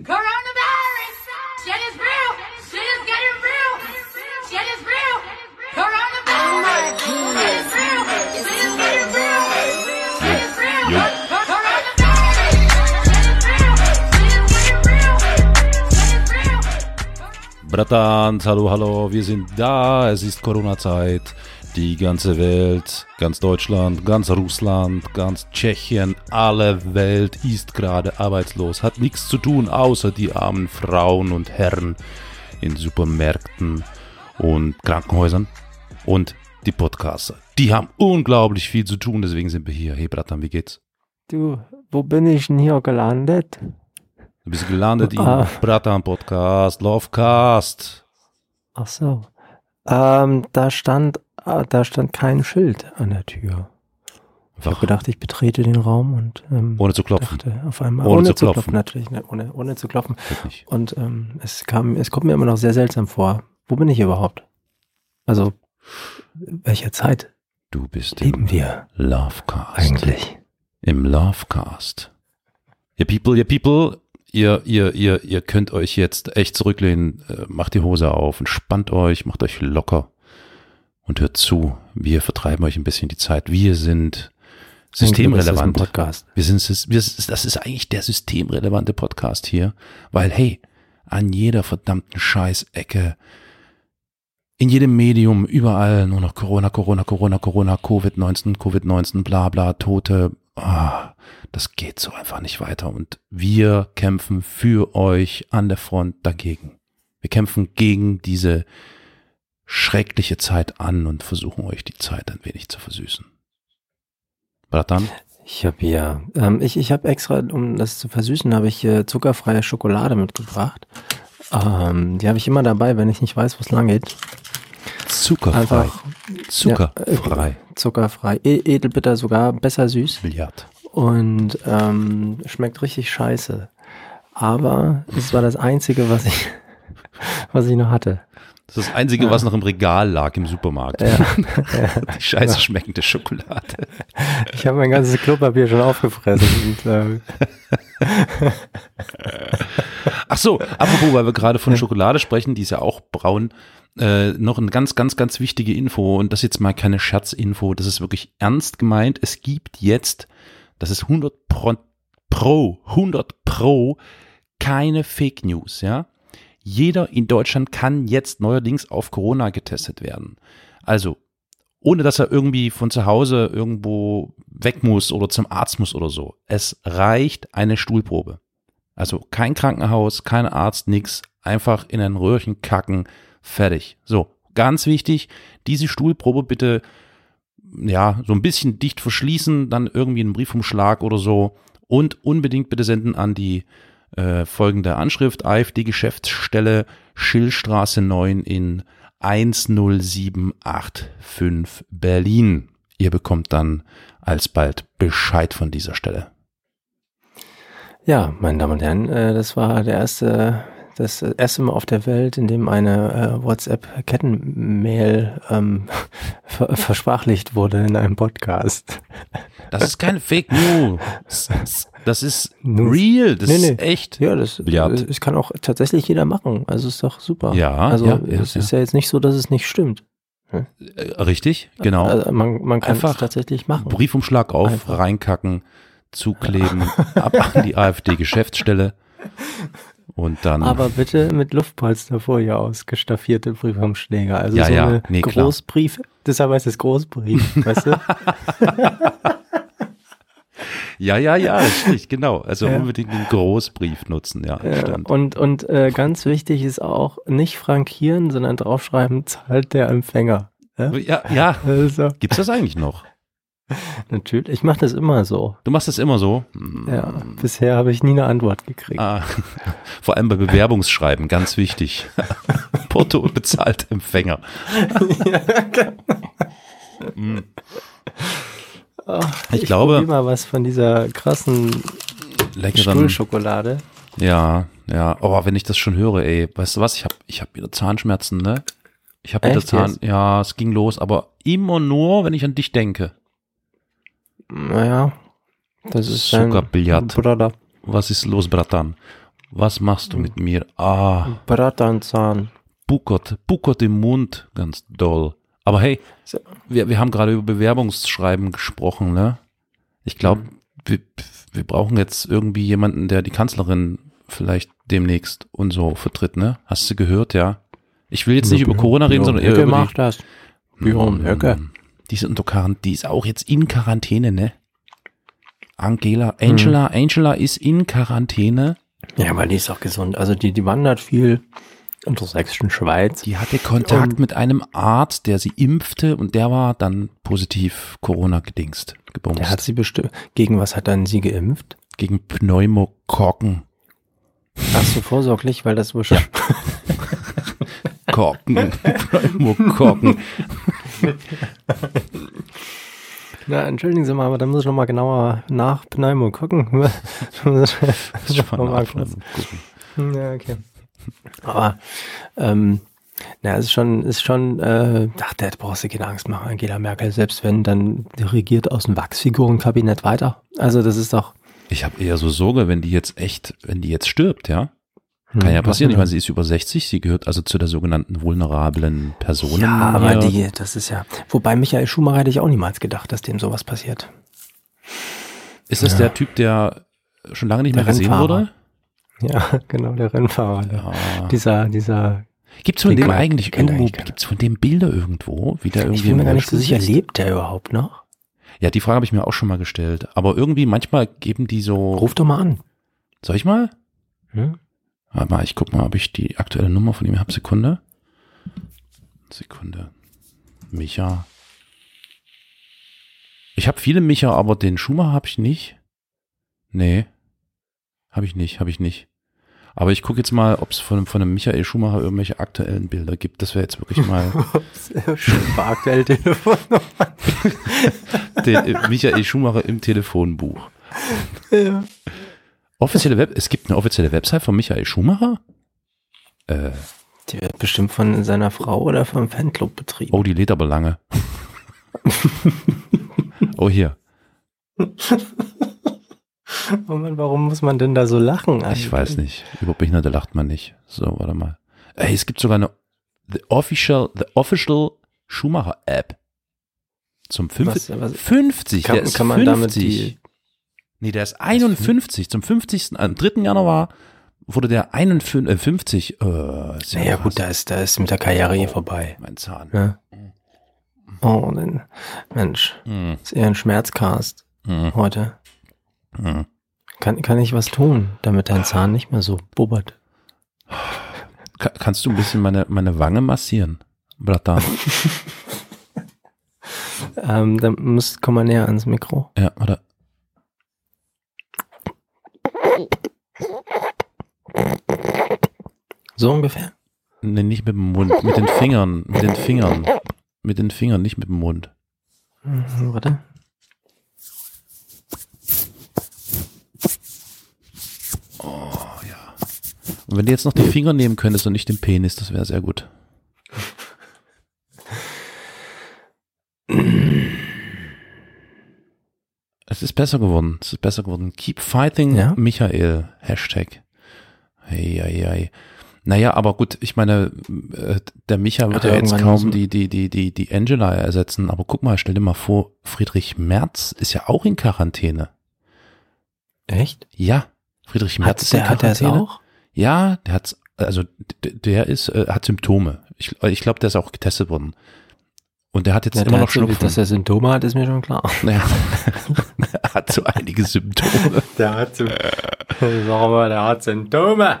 Coronavirus! Shit is real! Shit is getting real! Shit is real! Coronavirus! Shit is real! Shit is getting real! Shit is real! Coronavirus! Shit real! Shit getting real! Shit real! Bratans, hallo, hallo, wir sind da. Es ist Corona-Zeit. Die ganze Welt, ganz Deutschland, ganz Russland, ganz Tschechien, alle Welt ist gerade arbeitslos, hat nichts zu tun, außer die armen Frauen und Herren in Supermärkten und Krankenhäusern und die Podcaster. Die haben unglaublich viel zu tun, deswegen sind wir hier. Hey Bratan, wie geht's? Du, wo bin ich denn hier gelandet? Du bist gelandet im Ah. Bratan Podcast, Lovecast. Ach so. Ähm, da stand, äh, da stand kein Schild an der Tür. Ich habe gedacht, ich betrete den Raum und ähm, ohne zu klopfen. dachte auf einmal Ohne ohne, zu klopfen. klopfen, natürlich, ne, ohne, ohne zu klopfen. Nicht. Und ähm, es kam, es kommt mir immer noch sehr seltsam vor. Wo bin ich überhaupt? Also welcher Zeit Du bist im leben wir Lovecast. eigentlich? Im Lovecast. Ihr People, ihr People, ihr, ihr, ihr, ihr könnt euch jetzt echt zurücklehnen, äh, macht die Hose auf, entspannt euch, macht euch locker und hört zu. Wir vertreiben euch ein bisschen die Zeit. Wir sind systemrelevant. Das ist ein Podcast. Wir sind, wir, das ist eigentlich der systemrelevante Podcast hier, weil hey, an jeder verdammten Scheißecke, in jedem Medium, überall nur noch Corona, Corona, Corona, Corona, Covid-19, Covid-19, bla bla, Tote. Ah, das geht so einfach nicht weiter. Und wir kämpfen für euch an der Front dagegen. Wir kämpfen gegen diese schreckliche Zeit an und versuchen euch die Zeit ein wenig zu versüßen. Bratan? Ich habe hier, ähm, ich, ich habe extra, um das zu versüßen, habe ich äh, zuckerfreie Schokolade mitgebracht. Ähm, die habe ich immer dabei, wenn ich nicht weiß, wo es lang geht. Zuckerfrei. Einfach Zuckerfrei. Ja, äh, zuckerfrei. E edelbitter sogar, besser süß. Milliard. Und ähm, schmeckt richtig scheiße. Aber es war das Einzige, was ich, was ich noch hatte. Das ist das Einzige, was noch im Regal lag im Supermarkt. Ja, Die scheiße schmeckende Schokolade. ich habe mein ganzes Klopapier schon aufgefressen. Und, äh, Ach so, apropos, weil wir gerade von Schokolade sprechen, die ist ja auch braun. Äh, noch eine ganz, ganz, ganz wichtige Info und das ist jetzt mal keine Scherzinfo, das ist wirklich ernst gemeint. Es gibt jetzt, das ist 100 pro, pro 100 pro, keine Fake News, ja. Jeder in Deutschland kann jetzt neuerdings auf Corona getestet werden. Also, ohne dass er irgendwie von zu Hause irgendwo weg muss oder zum Arzt muss oder so. Es reicht eine Stuhlprobe. Also kein Krankenhaus, kein Arzt, nix. Einfach in ein Röhrchen kacken, fertig. So, ganz wichtig, diese Stuhlprobe bitte, ja, so ein bisschen dicht verschließen, dann irgendwie einen Briefumschlag oder so und unbedingt bitte senden an die äh, folgende Anschrift, AfD-Geschäftsstelle Schillstraße 9 in 10785 Berlin. Ihr bekommt dann alsbald Bescheid von dieser Stelle. ja, meine Damen und Herren, äh, das war der erste, das erste Mal auf der Welt, in dem eine äh, WhatsApp-Kettenmail ähm, ver versprachlicht wurde in einem Podcast. Das ist keine Fake News. Das ist real. Das Nee, ist nee. echt. Ja, das, Billard. das, das kann auch tatsächlich jeder machen. Also ist doch super. Ja, also ja, ja, es ist ja jetzt nicht so, dass es nicht stimmt. Äh, Richtig, genau. Also man, man kann Einfach es tatsächlich machen. Briefumschlag auf, Einfach. reinkacken, zukleben, ab an die AfD-Geschäftsstelle und dann. Aber bitte mit Luftpolsterfolie ausgestaffierte Briefumschläge. Also Ja, so ja, eine nee, klar. Großbrief, deshalb heißt es Großbrief, weißt du? ja, ja, ja, richtig, genau. Also Ja. unbedingt einen Großbrief nutzen, ja, stimmt. und und äh, ganz wichtig ist auch nicht frankieren, sondern draufschreiben, zahlt der Empfänger. Ja? Ja, ja. Also, Gibt's das eigentlich noch? natürlich, ich mache das immer so. Du machst das immer so? Hm. Ja, bisher habe ich nie eine Antwort gekriegt. Ah, vor allem bei Bewerbungsschreiben, ganz wichtig. Porto bezahlt Empfänger. Hm. Ach, Ich glaube- probier mal was von dieser krassen Leckeren. Stuhlschokolade. Ja, ja. Aber wenn ich das schon höre, ey, weißt du was? Ich habe ich hab wieder Zahnschmerzen, ne? Ich habe wieder Zahn. jetzt? Ja, es ging los, aber immer nur, wenn ich an dich denke. Naja, das ist Zuckerbillard. Bruder. Was ist los, Bratan? Was machst du mit mir? Ah, Bratanzahn. buckert, buckert im Mund, ganz doll. Aber hey, wir, wir haben gerade über Bewerbungsschreiben gesprochen, ne? Ich glaube, wir, wir brauchen jetzt irgendwie jemanden, der die Kanzlerin vielleicht demnächst und so vertritt, ne? Hast du gehört, ja? Ich will jetzt nicht über Corona reden, sondern Höcke über macht das. Björn Höcke. Die ist unter Quarantäne, die ist auch jetzt in Quarantäne, ne? Angela, Angela, Angela ist in Quarantäne. Ja, weil die ist auch gesund. Also die, die wandert viel in der sächsischen Schweiz. Die hatte Kontakt mit einem Arzt, der sie impfte und der war dann positiv Corona gedingst, gebumst. Der hat sie bestimmt. Gegen was hat dann sie geimpft? gegen Pneumokokken. Ach so, vorsorglich, weil das bestimmt. Korken. Pneumokokken. Na, entschuldigen Sie mal, aber da muss ich noch mal genauer nach Pneumo gucken. Muss ich noch mal kurz- Ja, okay. Aber ähm, na, es ist schon, ist schon, äh, ach, da brauchst du keine Angst machen, Angela Merkel, selbst wenn, dann regiert aus dem Wachsfigurenkabinett weiter. Also das ist doch. Ich habe eher so Sorge, wenn die jetzt echt, wenn die jetzt stirbt, ja? Kann Hm, ja was passieren. Ich meine, sie ist über 60, sie gehört also zu der sogenannten vulnerablen Personen. Ja, aber die, das ist ja. Wobei Michael Schumacher hätte ich auch niemals gedacht, dass dem sowas passiert. Ist das Ja. der Typ, der schon lange nicht Der mehr gesehen wurde? Ja, genau, der Rennfahrer. Ja. Dieser, dieser. Gibt's von dem eigentlich irgendwo, eigentlich gibt's von dem Bilder irgendwo, wie der irgendwie Ich bin mir gar nicht so sicher, sitzt? lebt der überhaupt noch? Ja, die Frage habe ich mir auch schon mal gestellt. Aber irgendwie manchmal geben die so. Ruf doch mal an. Soll ich mal? Hm? Mal, ich guck mal, ob ich die aktuelle Nummer von ihm habe. Sekunde. Sekunde. Micha. Ich habe viele Micha, aber den Schumacher habe ich nicht. Nee. Habe ich nicht, habe ich nicht. Aber ich gucke jetzt mal, ob es von, von einem Michael Schumacher irgendwelche aktuellen Bilder gibt. Das wäre jetzt wirklich mal aktuell Telefonnummer. den, äh, Michael Schumacher im Telefonbuch. Ja. Offizielle Web, es gibt eine offizielle Website von Michael Schumacher? Äh, Die wird bestimmt von seiner Frau oder vom Fanclub betrieben. oh, die lädt aber lange. oh, hier. Oh Mann, warum muss man denn da so lachen? Ich weiß nicht. Über Behinderte lacht man nicht. So, warte mal. Ey, es gibt sogar eine The Official, The Official Schumacher App. Zum 50. Was- was- 50. Kann, kann man 50. damit die. Nee, der ist 51. Zum 50. Am 3. Januar wurde der 51. Äh, ja Naja, gut, da ist, da ist mit der Karriere eh vorbei. Mein Zahn. Ne? Oh, denn, Mensch, Hm, ist eher ein Schmerzcast hm, heute. hm. Kann, kann ich was tun, damit dein Zahn nicht mehr so bubbert? Ka kannst du ein bisschen meine, meine Wange massieren, Bratan? Ähm, dann musst, komm mal näher ans Mikro. ja, oder? So ungefähr. Nee, nicht mit dem Mund, mit den Fingern, mit den Fingern. Mit den Fingern, nicht mit dem Mund. Warte. Und wenn du jetzt noch die Finger nehmen könntest und nicht den Penis, das wäre sehr gut. Es ist besser geworden. Es ist besser geworden. Keep fighting, Ja? Michael. Hashtag. Hey, hey, hey. Naja, aber gut, ich meine, äh, der Micha wird Ja, ja jetzt kaum die, die, die, die, die Angela ersetzen. Aber guck mal, stell dir mal vor, Friedrich Merz ist ja auch in Quarantäne. Echt? Ja, Friedrich Merz Hat ist in der, hat der es Quarantäne. auch? Ja, der hat, also der ist, äh, hat Symptome. Ich, ich glaube, der ist auch getestet worden. Und der hat jetzt Ja, immer der noch so, Schnupfen. dass er Symptome hat, ist mir schon klar. Naja, er hat so einige Symptome. Der hat Symptome. Sag mal, der hat Symptome.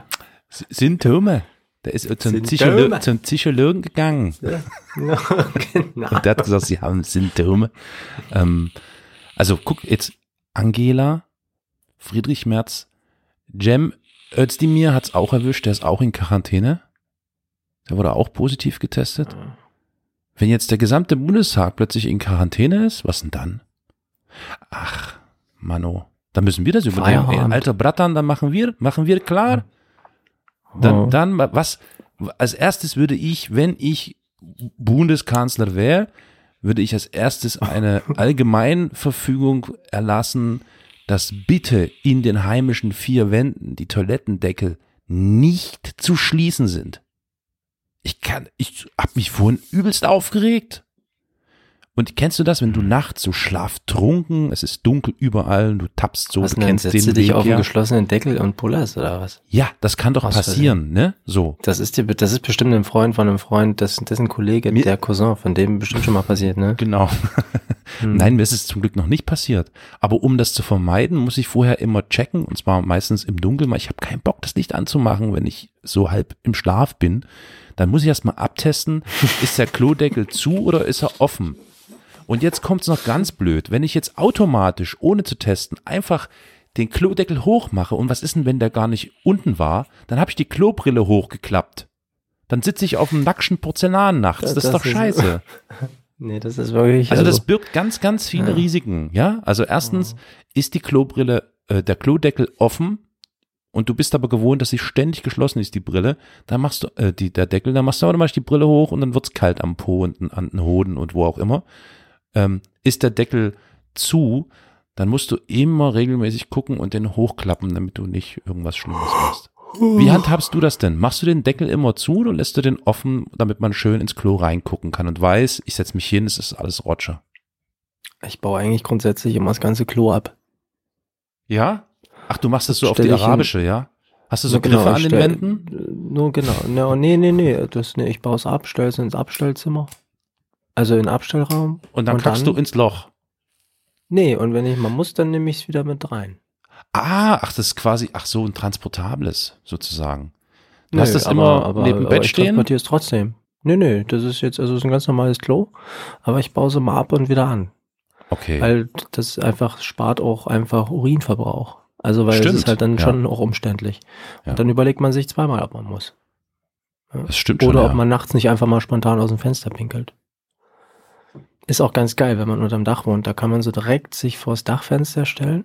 Symptome. Der ist zum, Symptome. Psycholo zum Psychologen gegangen. genau. Und der hat gesagt, sie haben Symptome. Ähm, also guck jetzt, Angela, Friedrich Merz, Cem Özdemir hat's auch erwischt, der ist auch in Quarantäne. Der wurde auch positiv getestet. Wenn jetzt der gesamte Bundestag plötzlich in Quarantäne ist, was denn dann? Ach, Mano, dann müssen wir das übernehmen. Alter Bratan, dann machen wir, machen wir klar. Dann, dann, was, als erstes würde ich, wenn ich Bundeskanzler wäre, würde ich als erstes eine Allgemeinverfügung erlassen, dass bitte in den heimischen vier Wänden die Toilettendeckel nicht zu schließen sind. Ich kann, ich hab mich vorhin übelst aufgeregt. Und kennst du das, wenn du nachts so schlaftrunken, es ist dunkel überall und du tappst so, Was du denn, kennst setzt den du dich Weg, auf einen ja. geschlossenen Deckel und pullerst oder was? ja, das kann doch Aus passieren, ne? So. Das ist dir, das ist bestimmt ein Freund von einem Freund, das, dessen Kollege, Mir- der Cousin, von dem bestimmt schon mal passiert, ne? Genau. Hm. Nein, mir ist es zum Glück noch nicht passiert. Aber um das zu vermeiden, muss ich vorher immer checken, und zwar meistens im Dunkeln, weil ich habe keinen Bock, das Licht anzumachen, wenn ich so halb im Schlaf bin. Dann muss ich erstmal abtesten, ist der Klodeckel zu oder ist er offen? Und jetzt kommt es noch ganz blöd. Wenn ich jetzt automatisch, ohne zu testen, einfach den Klodeckel hochmache und was ist denn, wenn der gar nicht unten war, dann habe ich die Klobrille hochgeklappt. Dann sitze ich auf dem nackschen Porzellan nachts. Das, Das ist doch ist- scheiße. Nee, das ist wirklich, Also das birgt ganz, ganz viele Ja. Risiken, ja. Also erstens ist die Klobrille, äh, der Klodeckel offen und du bist aber gewohnt, dass sie ständig geschlossen ist, die Brille. Dann machst du, äh, die, der Deckel, dann machst du automatisch die Brille hoch und dann wird's kalt am Po und an den Hoden und wo auch immer. Ähm, ist der Deckel zu, dann musst du immer regelmäßig gucken und den hochklappen, damit du nicht irgendwas Schlimmes machst. Wie handhabst du das denn? Machst du den Deckel immer zu oder lässt du den offen, damit man schön ins Klo reingucken kann und weiß, ich setz mich hin, es ist alles Roger? ich baue eigentlich grundsätzlich immer das ganze Klo ab. Ja? Ach, du machst das so auf Stell die ich in- arabische, ja? Hast du so genau, Griffe an ich den stell- Wänden? Nur genau. No, nee, nee, nee. Das, nee, ich baue es ab, stelle es ins Abstellzimmer. Also in den Abstellraum. Und dann und kackst dann- du ins Loch. Nee, und wenn ich mal muss, dann nehme ich es wieder mit rein. Ah, ach, das ist quasi, ach so, ein transportables, sozusagen. Du Nö, hast das aber- immer aber, neben aber Bett ich stehen? transportiere es trotzdem. Nee, nee, das ist jetzt, also es ist ein ganz normales Klo, aber ich baue es immer ab und wieder an. Okay. Weil das einfach spart auch einfach Urinverbrauch. Also weil es ist halt dann ja. schon auch umständlich. Ja. Und dann überlegt man sich zweimal, ob man muss. das stimmt Oder schon. ob ja. man nachts nicht einfach mal spontan aus dem Fenster pinkelt. Ist auch ganz geil, wenn man unterm Dach wohnt. Da kann man so direkt sich vors Dachfenster stellen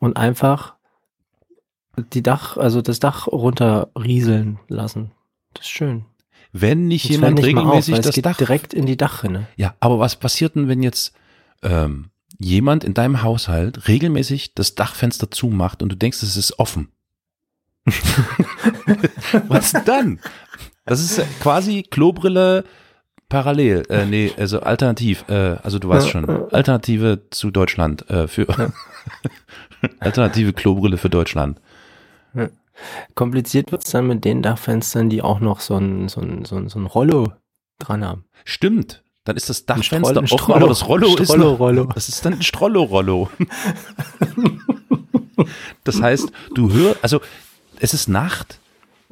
und einfach die Dach, also das Dach runterrieseln lassen. Das ist schön. Wenn nicht Das jemand nicht auf, regelmäßig es das geht Dach. direkt in die Dachrinne. Ja, aber was passiert denn, wenn jetzt ähm, jemand in deinem Haushalt regelmäßig das Dachfenster zumacht und du denkst, es ist offen? was dann? Das ist quasi Klobrille parallel, äh, nee, also alternativ, äh, also du weißt schon, Alternative zu Deutschland, äh, für alternative Klobrille für Deutschland. Kompliziert wird's dann mit den Dachfenstern, die auch noch so ein, so ein, so ein, so ein Rollo dran haben. Stimmt. Dann ist das Dachfenster offen, Strollo- aber das Rollo ist noch, Rollo. Das ist dann ein Strollo-Rollo. das heißt, du hörst, also es ist Nacht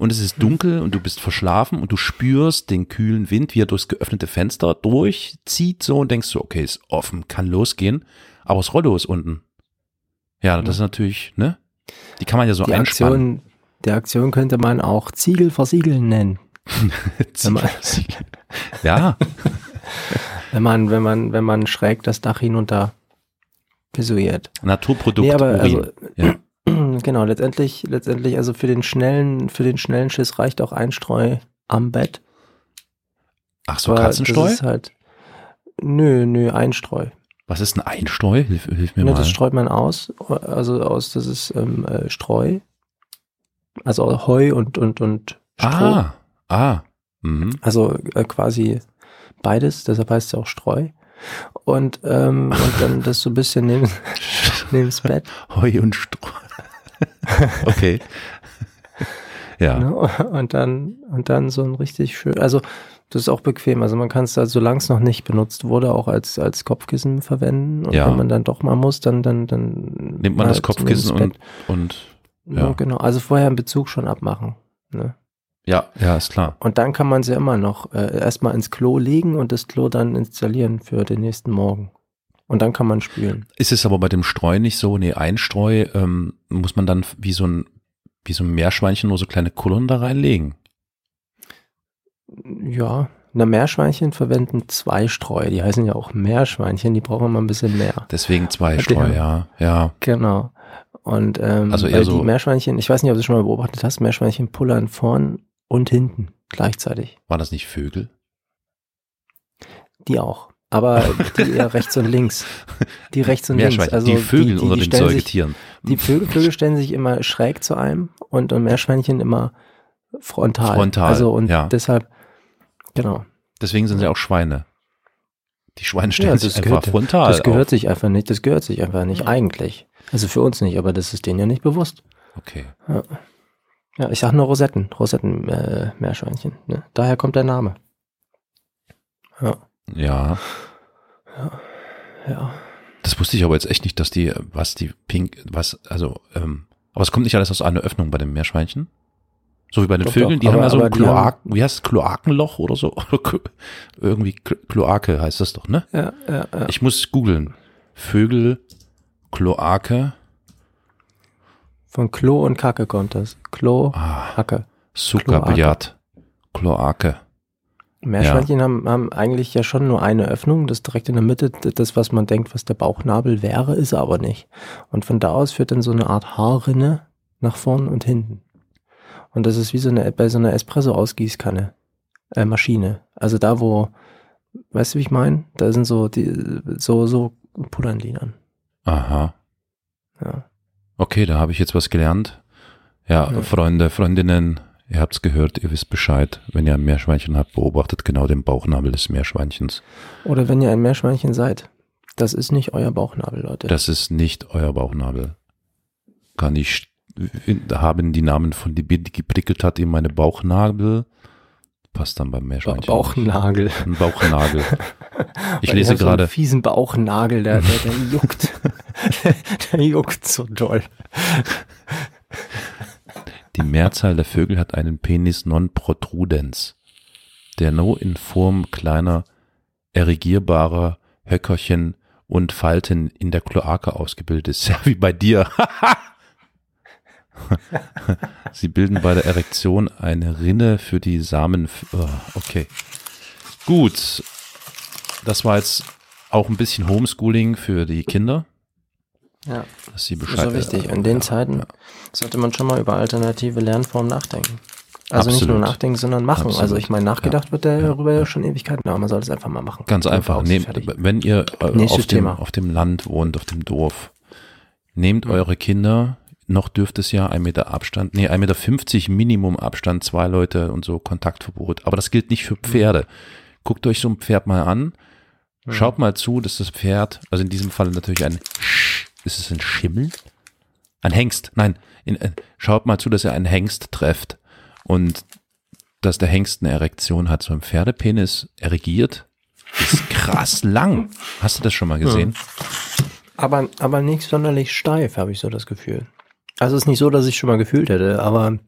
und es ist dunkel und du bist verschlafen und du spürst den kühlen Wind, wie er durchs geöffnete Fenster durchzieht so und denkst so, okay, ist offen, kann losgehen, aber das Rollo ist unten. Ja, das ist natürlich, ne? Die kann man ja so Die einspannen. Aktion, der Aktion könnte man auch Ziegel versiegeln nennen. wenn man- ja, Wenn man, wenn man, wenn man schräg das Dach hinunter visuiert. Naturprodukt Nee, aber Urin. also, ja. Genau, letztendlich, letztendlich, also für den schnellen, für den schnellen Schiss reicht auch ein Streu am Bett. Ach so, Aber Katzenstreu? Das ist halt, nö, nö, ein Streu. Was ist ein Einstreu? Hilf, hilf mir Ne, mal. das streut man aus, also aus, das ist ähm, äh, Streu. Also Heu und, und, und Stroh. ah, ah. Mhm. Also äh, quasi beides, deshalb heißt es ja auch Streu. Und, ähm, und dann das so ein bisschen neben, neben das Bett. Heu und Stroh. okay. ja. Ne? Und dann, und dann so ein richtig schön, also das ist auch bequem. Also man kann es, also, solange es noch nicht benutzt wurde, auch als, als Kopfkissen verwenden. Und Ja. wenn man dann doch mal muss, dann, dann, dann Nimmt man das halt Kopfkissen neben und, das und ja. Ja, genau. Also vorher einen Bezug schon abmachen. Ne? ja, ja, ist klar. Und dann kann man sie immer noch äh, erstmal ins Klo legen und das Klo dann installieren für den nächsten Morgen. Und dann kann man spülen. Ist es aber bei dem Streu nicht so? Nee, ein Streu ähm, muss man dann wie so ein wie so ein Meerschweinchen nur so kleine Kullern da reinlegen. Ja, na Meerschweinchen verwenden zwei Streu. Die heißen ja auch Meerschweinchen, die brauchen immer ein bisschen mehr. Deswegen zwei. Streu, ja. Ja. Genau. Und ähm, Also eher weil so- die Meerschweinchen, ich weiß nicht, ob du das schon mal beobachtet hast, Meerschweinchen pullern vorn und hinten gleichzeitig. War das nicht Vögel? Die auch. Aber die eher rechts und links. Die rechts und links. Also die Vögel unter den stellen sich, Säugetieren. Die Vögel, Vögel stellen sich immer schräg zu einem und, und Meerschweinchen immer frontal. Frontal, Also und ja. deshalb, genau. Deswegen sind sie auch Schweine. Die Schweine stellen Ja, sich einfach gehört- frontal Das gehört auf. sich einfach nicht, das gehört sich einfach nicht, eigentlich. Also für uns nicht, aber das ist denen ja nicht bewusst. Okay. Ja, ich sag nur Rosetten, Rosetten, äh. Ne? Daher kommt der Name. Ja, Ja. ja. Das wusste ich aber jetzt echt nicht, dass die, was die Pink, was, also, ähm, aber es kommt nicht alles aus einer Öffnung bei den Meerschweinchen? So wie bei den Doch, Vögeln, die aber- haben ja so ein Kloak, wie heißt es, Kloakenloch oder so? Irgendwie Klo- Kloake heißt das doch, ne? Ja, ja, ja. Ich muss googeln. Vögel, Kloake, Von Klo und Kacke kommt das. Klo, ah, Kacke. Sukabiat, Kloake. Meerschweinchen haben, haben eigentlich ja schon nur eine Öffnung, das direkt in der Mitte, das, was man denkt, was der Bauchnabel wäre, ist er aber nicht. Und von da aus führt dann so eine Art Haarrinne nach vorn und hinten. Und das ist wie so eine, bei so einer Espresso-Ausgießkanne, äh, Maschine. Also da, wo, weißt du, wie ich meine? Da sind so, die, so, so pudern die dann. Aha. Ja. Okay, da habe ich jetzt was gelernt. Ja, Ja. Freunde, Freundinnen, ihr habt's gehört, ihr wisst Bescheid. Wenn ihr ein Meerschweinchen habt, beobachtet genau den Bauchnabel des Meerschweinchens. Oder wenn ihr ein Meerschweinchen seid. Das ist nicht euer Bauchnabel, Leute. Das ist nicht euer Bauchnabel. Kann ich, haben die Namen von die Bild, die geprickelt hat in meine Bauchnabel. Passt dann beim Ba Meerschweinchen. Bauchnagel. nicht. Ein Bauchnagel. Ich Weil lese haben So gerade, einen fiesen Bauchnagel, der, der, der juckt. der juckt so doll. Die Mehrzahl der Vögel hat einen Penis non protrudens, der nur in Form kleiner, erigierbarer Höckerchen und Falten in der Kloake ausgebildet ist. Ja, wie bei dir. Sie bilden bei der Erektion eine Rinne für die Samen. Oh, okay. Gut. Das war jetzt auch ein bisschen Homeschooling für die Kinder, Ja, dass sie das Bescheid ist so wichtig. In den ja, Zeiten ja. sollte man schon mal über alternative Lernformen nachdenken. Also nicht nur Absolut. nachdenken, sondern machen. Absolut. Also ich meine, nachgedacht Ja. wird darüber ja schon Ewigkeiten, aber man sollte es einfach mal machen. Ganz einfach. Nehmt, wenn ihr äh, auf dem, auf dem Land wohnt, auf dem Dorf, nehmt eure Kinder, noch dürfte es ja ein Meter Abstand, nee, ein Meter fünfzig Minimum Abstand, zwei Leute und so Kontaktverbot. Aber das gilt nicht für Pferde. Guckt euch so ein Pferd mal an, schaut mal zu, dass das Pferd, also in diesem Fall natürlich ein, Sch- ist es ein Schimmel? Ein Hengst, nein, in, äh, schaut mal zu, dass ihr einen Hengst trefft und dass der Hengst eine Erektion hat. So ein Pferdepenis erigiert ist krass lang. Hast du das schon mal gesehen? Aber, aber nicht sonderlich steif, habe ich so das Gefühl. Also es ist nicht so, dass ich schon mal gefühlt hätte, aber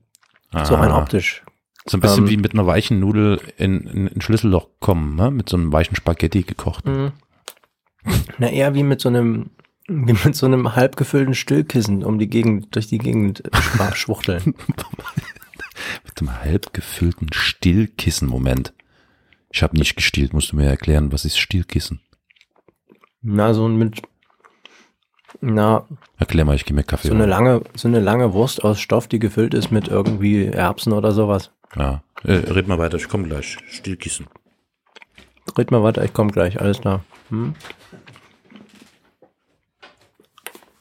so rein Ah. optisch. So ein bisschen Ähm, wie mit einer weichen Nudel in, in ein Schlüsselloch kommen, ne? mit so einem weichen Spaghetti gekocht. Mhm. Na, eher wie mit so einem, wie mit so einem halb gefüllten Stillkissen um die Gegend, durch die Gegend schwuchteln. Mit einem halb gefüllten Stillkissen-Moment. Ich habe nicht gestillt, musst du mir erklären, was ist Stillkissen? Na, so ein mit, na, Erklär mal, ich gehe mir Kaffee so eine lange, so eine lange Wurst aus Stoff, die gefüllt ist mit irgendwie Erbsen oder sowas. Ja, äh, red mal weiter, ich komme gleich. Stillkissen. Red mal weiter, ich komme gleich, alles klar. Hm?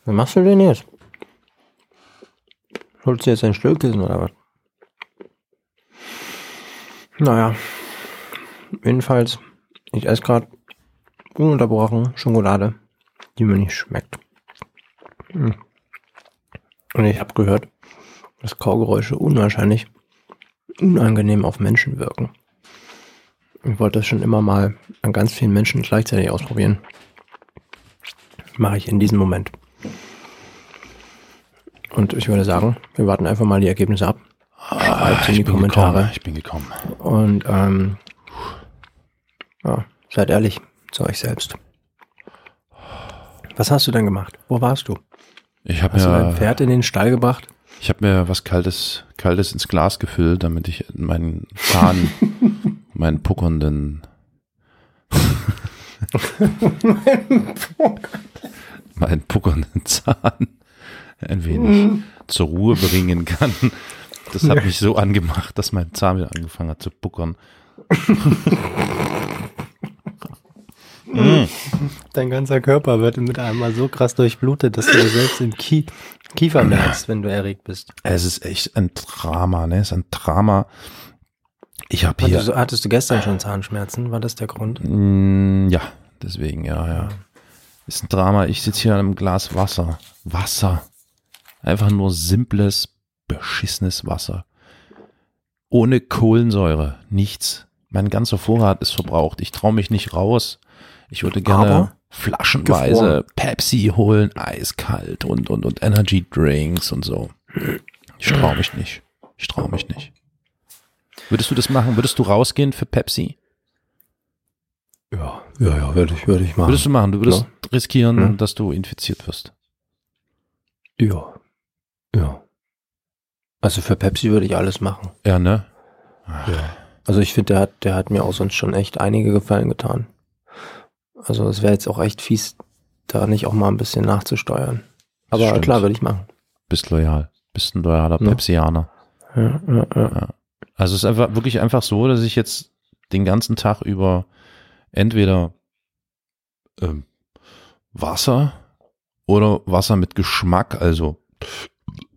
Was machst du denn jetzt? Holst du jetzt ein Stillkissen oder was? Naja, jedenfalls, ich esse gerade ununterbrochen Schokolade, die mir nicht schmeckt. Hm. Und ich habe gehört, dass Kaugeräusche unwahrscheinlich unangenehm auf Menschen wirken. Ich wollte das schon immer mal an ganz vielen Menschen gleichzeitig ausprobieren. Mache ich in diesem Moment. Und ich würde sagen, wir warten einfach mal die Ergebnisse ab. Schreibt in die ich bin Kommentare. Gekommen. Ich bin gekommen. Und ähm, ja, seid ehrlich zu euch selbst. Was hast du denn gemacht? Wo warst du? Ich habe Hast du dein mir, Pferd in den Stall gebracht? ich hab mir was Kaltes, Kaltes ins Glas gefüllt, damit ich meinen Zahn, meinen puckernden, meinen puckernden Zahn ein wenig zur Ruhe bringen kann. Das hat mich so angemacht, dass mein Zahn wieder angefangen hat zu puckern. Dein ganzer Körper wird mit einmal so krass durchblutet, dass du dir selbst im Kie Kiefer merkst, wenn du erregt bist. Es ist echt ein Drama, ne? Es ist ein Drama. Ich habe hier. Hattest du, hattest du gestern schon Zahnschmerzen? War das der Grund? Mm, ja, deswegen, ja, ja. Ist ein Drama. Ich sitze hier an einem Glas Wasser. Wasser. Einfach nur simples, beschissenes Wasser. Ohne Kohlensäure. Nichts. Mein ganzer Vorrat ist verbraucht. Ich traue mich nicht raus. Ich würde gerne Aber flaschenweise gefroren. Pepsi holen, eiskalt und, und, und Energy Drinks und so. Ich traue mich nicht. Ich traue mich nicht. Würdest du das machen? Würdest du rausgehen für Pepsi? Ja, ja, ja, würde ich, würde ich machen. Würdest du machen? Du würdest riskieren, Ja. dass du infiziert wirst. Ja. Ja. Also für Pepsi würde ich alles machen. Ja, ne? Also ich finde, der hat, der hat mir auch sonst schon echt einige Gefallen getan. Also es wäre jetzt auch echt fies, da nicht auch mal ein bisschen nachzusteuern. Aber Stimmt. klar, würde ich machen. Bist loyal. Bist ein loyaler Ja. Pepsianer. Ja, ja, ja. Also es ist einfach wirklich einfach so, dass ich jetzt den ganzen Tag über entweder ähm, Wasser oder Wasser mit Geschmack, also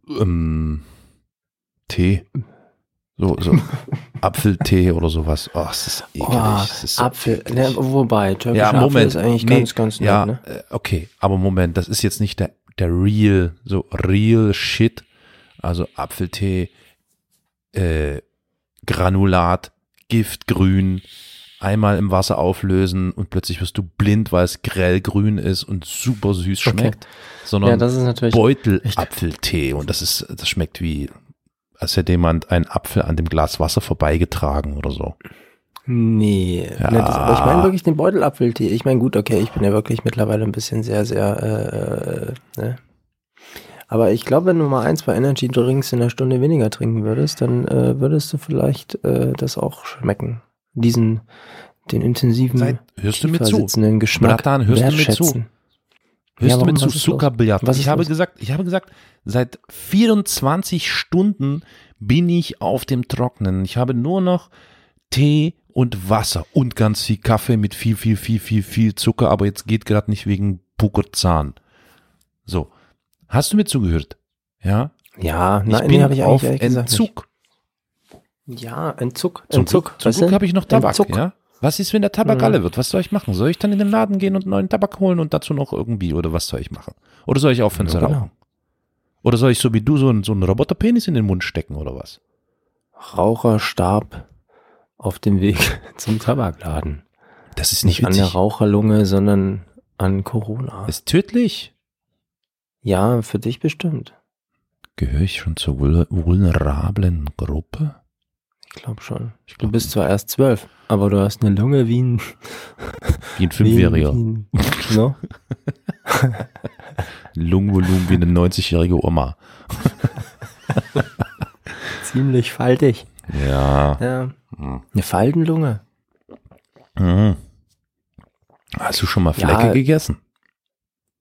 ähm, Tee, so, so Apfeltee oder sowas. Oh, es ist ekelig. Oh, ist so Apfel, ne, wobei, türkischer Ja, Apfel Moment. ist eigentlich Nee, ganz, ganz nett, ja, ne? äh, okay, aber Moment, das ist jetzt nicht der, der real, so real shit. Also Apfeltee, äh, Granulat, Giftgrün, einmal im Wasser auflösen und plötzlich wirst du blind, weil es grellgrün ist und super süß Okay. schmeckt. Sondern Ja, das ist natürlich. Beutelapfeltee und das ist, das schmeckt wie, als hätte jemand einen Apfel an dem Glas Wasser vorbeigetragen oder so. Nee, Ja. ne, das, aber ich meine wirklich den Beutelapfeltee. Ich meine, gut, okay, ich bin ja wirklich mittlerweile ein bisschen sehr, sehr, äh, äh, ne? Aber ich glaube, wenn du mal ein, zwei Energy Drinks in einer Stunde weniger trinken würdest, dann äh, würdest du vielleicht äh, das auch schmecken. Diesen, den intensiven, Seid- hörst du mir zu? Geschmack Bratan, hörst du mir zu? Hörst Ja, du mir zu? Zuckerbillard? Was Ich habe los? gesagt, ich habe gesagt, seit 24 Stunden bin ich auf dem Trocknen. Ich habe nur noch Tee und Wasser und ganz viel Kaffee mit viel, viel, viel, viel, viel Zucker, aber jetzt geht gerade nicht wegen Puckerzahn. So. Hast du mir zugehört? Ja? Ja, Ich nein, bin nee, habe ich auf. Entzug. Ja, Entzug. Zum Entzug. Glück, zum Glück du? habe ich noch Tabak, Entzug. ja? Was ist, wenn der Tabak Mhm. alle wird? Was soll ich machen? Soll ich dann in den Laden gehen und neuen Tabak holen und dazu noch irgendwie, oder was soll ich machen? Oder soll ich aufhören Ja, zu genau. rauchen? Oder soll ich so wie du so einen, so einen Roboterpenis in den Mund stecken oder was? Raucher starb auf dem Weg zum Tabakladen. Das ist Nicht nicht an der witzig. Raucherlunge, sondern an Corona. Ist tödlich. Ja, für dich bestimmt. Gehöre ich schon zur vul- vulnerablen Gruppe? Ich glaube schon. Ich Du glaub bist zwar erst zwölf, aber du hast eine Lunge wie ein, Wie ein Fünfjähriger. no? Lungenvolumen wie eine 90-jährige Oma. ziemlich faltig. Ja. Ja. Hm. Eine Faltenlunge. Mhm. Hast du schon mal Ja. Flecke gegessen?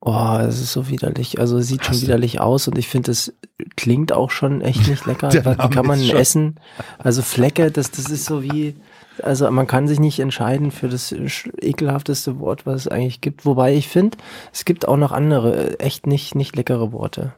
Oh, es ist so widerlich. Also es sieht schon widerlich aus und ich finde, es klingt auch schon echt nicht lecker. Name kann man essen? Also Flecke, das, das ist so wie, also man kann sich nicht entscheiden für das ekelhafteste Wort, was es eigentlich gibt. Wobei ich finde, es gibt auch noch andere, äh, echt nicht, nicht leckere Worte.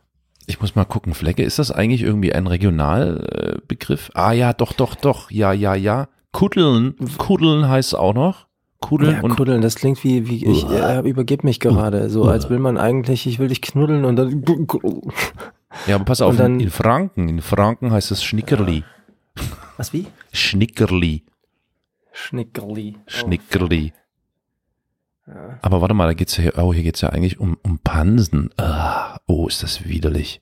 Ich muss mal gucken, Flecke, ist das eigentlich irgendwie ein Regionalbegriff? Äh, ah ja, doch, doch, doch, ja, ja, ja. Kuddeln, Kuddeln heißt auch noch. Kuddeln Ja, und kuddeln, das klingt wie, wie ich äh, übergebe mich gerade, so als will man eigentlich, ich will dich knuddeln und dann ja, aber pass auf, dann- in Franken, in Franken heißt es Schnickerli. Was wie? Schnickerli, Schnickerli. Schnickerli. Ja. Aber warte mal, da geht's ja hier, oh, hier geht's ja eigentlich um, um Pansen. Ah, oh, ist das widerlich.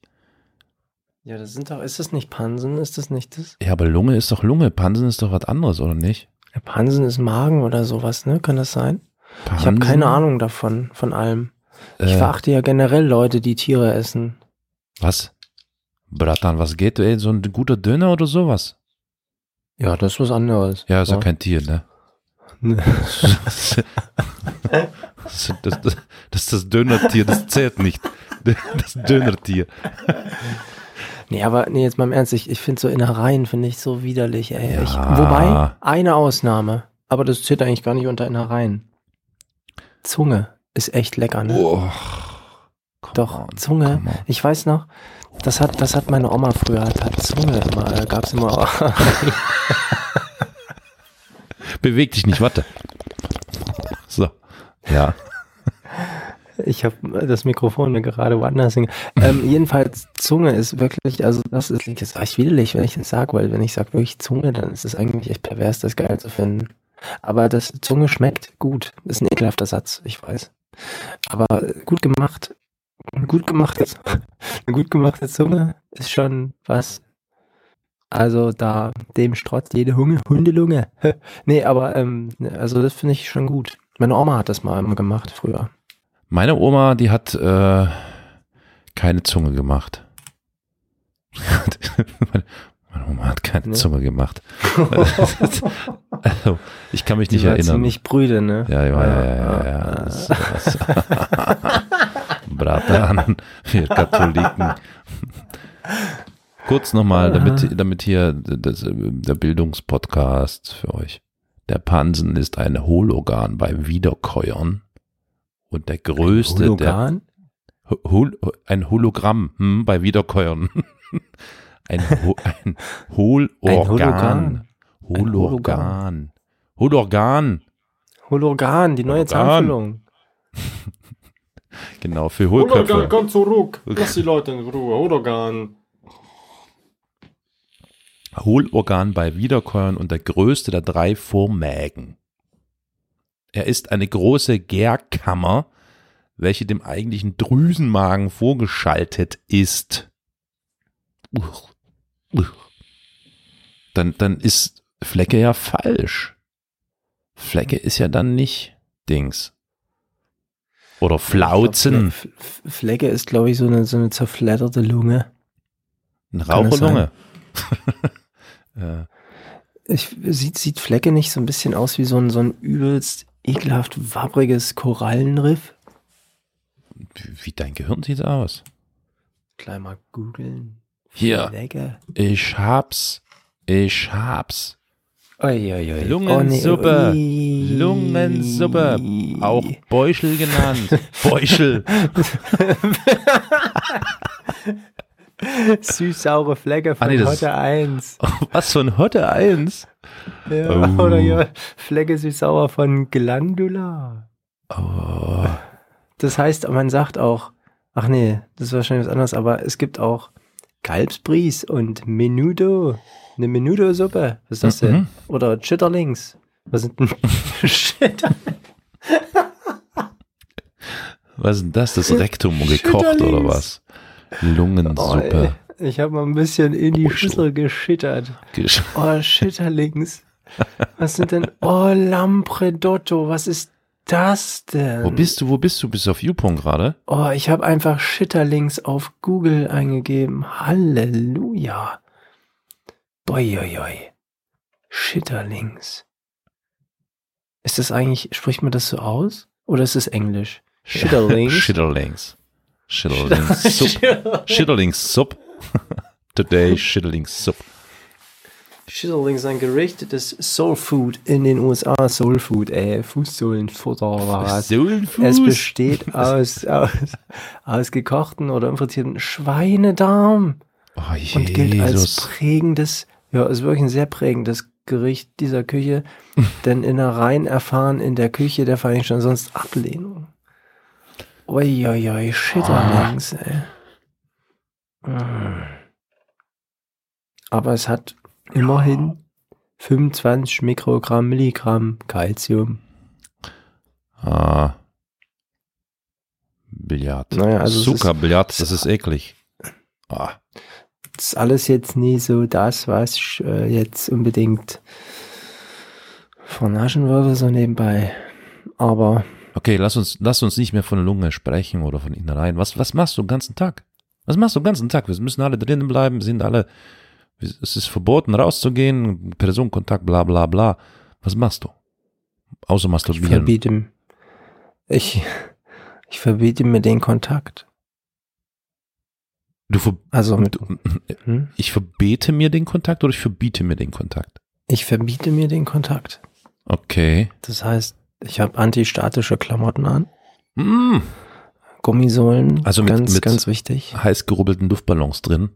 Ja, das sind doch, ist das nicht Pansen? Ist das nicht das? Ja, aber Lunge ist doch Lunge, Pansen ist doch was anderes, oder nicht? Ja, Pansen ist Magen oder sowas, ne? Kann das sein? Pansen, Ich habe keine Ahnung davon, von allem. Ich Äh, verachte ja generell Leute, die Tiere essen. was? Bratan, was geht? Ey, so ein guter Döner oder sowas? Ja, das ist was anderes. Ja, ist ja kein Tier, ne? Ne. das, das, das, das ist das Dönertier, das zählt nicht. Das Dönertier. Nee, aber nee, jetzt mal im Ernst, ich, ich finde so Innereien finde ich so widerlich, ey. Ja. Ich, wobei, eine Ausnahme. Aber das zählt eigentlich gar nicht unter Innereien. Zunge ist echt lecker, ne? Oh, Doch, on, Zunge. Ich weiß noch, das hat, das hat meine Oma früher, hat, hat Zunge immer, äh, gab's immer. Beweg dich nicht, warte. So. Ja. Ich habe das Mikrofon gerade woanders hin. Ähm, jedenfalls, Zunge ist wirklich, also das ist jetzt echt widerlich, wenn ich das sage, weil wenn ich sage wirklich Zunge, dann ist es eigentlich echt pervers, das geil zu finden. Aber das Zunge schmeckt gut. Ist ein ekelhafter Satz, ich weiß. Aber gut gemacht, gut gemachte, eine gut gemachte Zunge ist schon was. Also da dem strotzt jede Hunge, Hundelunge. nee, aber ähm, also das finde ich schon gut. Meine Oma hat das mal immer gemacht früher. Meine Oma, die hat äh, keine Zunge gemacht. meine, Oma hat keine Nee. Zunge gemacht. also, ich kann mich nicht Die war erinnern. ziemlich brüde, ne? Ja, ja, ja, ja, ja. ja. Das, das. Bratan, wir Katholiken. Kurz nochmal, damit, damit hier das, der Bildungspodcast für euch. Der Pansen ist ein Hohlorgan bei Wiederkäuern und der größte der Hologan? Hol, ein Hologramm hm, bei Wiederkäuern. ein, Ho, ein Hohlorgan. Ein Hohlorgan. Hohlorgan. Hologan, die neue Hologan. Zahnfüllung. Genau, für Hohlköpfe. komm zurück. Lass die Leute in Ruhe. Hologan. Hohlorgan bei Wiederkäuern und der größte der drei Vormägen. Er ist eine große Gärkammer, welche dem eigentlichen Drüsenmagen vorgeschaltet ist. Dann, dann ist Flecke ja falsch. Flecke ist ja dann nicht Dings. Oder Flauzen. F- Flecke ist, glaube ich, so eine, so eine zerfledderte Lunge. Eine Raucherlunge. äh, Ich, sieht, sieht Flecke nicht so ein bisschen aus wie so ein, so ein übelst ekelhaft wabbriges Korallenriff? wie dein Gehirn sieht aus? Gleich mal googeln. Hier. Flecke. Ich hab's. Ich hab's. Oi. Lungensuppe. Oh, nee. Lungensuppe. Auch Beuschel genannt. Beuschel. Süß-saure Flecke von Ah, nee, Hotte 1. Was ein Hotte 1. Ja, Oh. Oder ja, Flecke süß-sauer von Glandula. Oh. Das heißt, man sagt auch, ach nee, das ist wahrscheinlich was anderes, aber es gibt auch Kalbsbries und Menudo. Eine Menudo-Suppe. Was ist das denn? Mhm. Oder Chitterlings. Was sind denn Chitter? Was ist denn das? Das Rektum gekocht oder was? Lungensuppe. Oh, ich habe mal ein bisschen in die Buschel. Schüssel geschittert. Gesch- Oh, Schitterlings. Was sind denn? Oh, Lampredotto. Was ist das denn? Wo bist du? Wo bist du? Bist du auf YouPorn gerade? Oh, ich habe einfach Schitterlings auf Google eingegeben. Halleluja. Boioi. Schitterlings. Ist das eigentlich, spricht man das so aus? Oder ist es Englisch? Schitterlings. Schitterlings. Schitterlings. Supp. Schitterlings Supp. Today Schitterlings Supp. Schitterlings ist ein Gericht des Soul Food in den USA. Soul Food, ey, Fußsohlenfutter oder was? Sohlenfuß. Es besteht aus, aus, aus gekochten oder infrizierten Schweinedarm. Oh, und gilt als Jesus. prägendes, ja, ist wirklich ein sehr prägendes Gericht dieser Küche, denn Innereien erfahren in der Küche der Vereinigten Staaten sonst Ablehnung. Uiuiui, Schitterlings, ey. Aber es hat immerhin 25 Mikrogramm, Milligramm Calcium. Ah. Billard. Naja, also es ist- Zuckerbillard, das ist eklig. Ah. Das ist alles jetzt nie so das, was ich äh, jetzt unbedingt vernaschen würde, so nebenbei. Aber Okay, lass uns, lass uns nicht mehr von Lunge sprechen oder von Innereien. Was, was machst du den ganzen Tag? Was machst du den ganzen Tag? Wir müssen alle drinnen bleiben, sind alle, es ist verboten rauszugehen, Personenkontakt, bla bla bla. Was machst du? Außer ich masturbieren. verbiete, ich, ich verbiete mir den Kontakt. Du, ver Also mit, hm? ich verbete mir den Kontakt oder ich verbiete mir den Kontakt? ich verbiete mir den Kontakt. Okay. Das heißt, Ich habe antistatische Klamotten an. Mm, Gummisohlen. Also mit- ganz, mit- ganz wichtig. heiß gerubbelten Luftballons drin,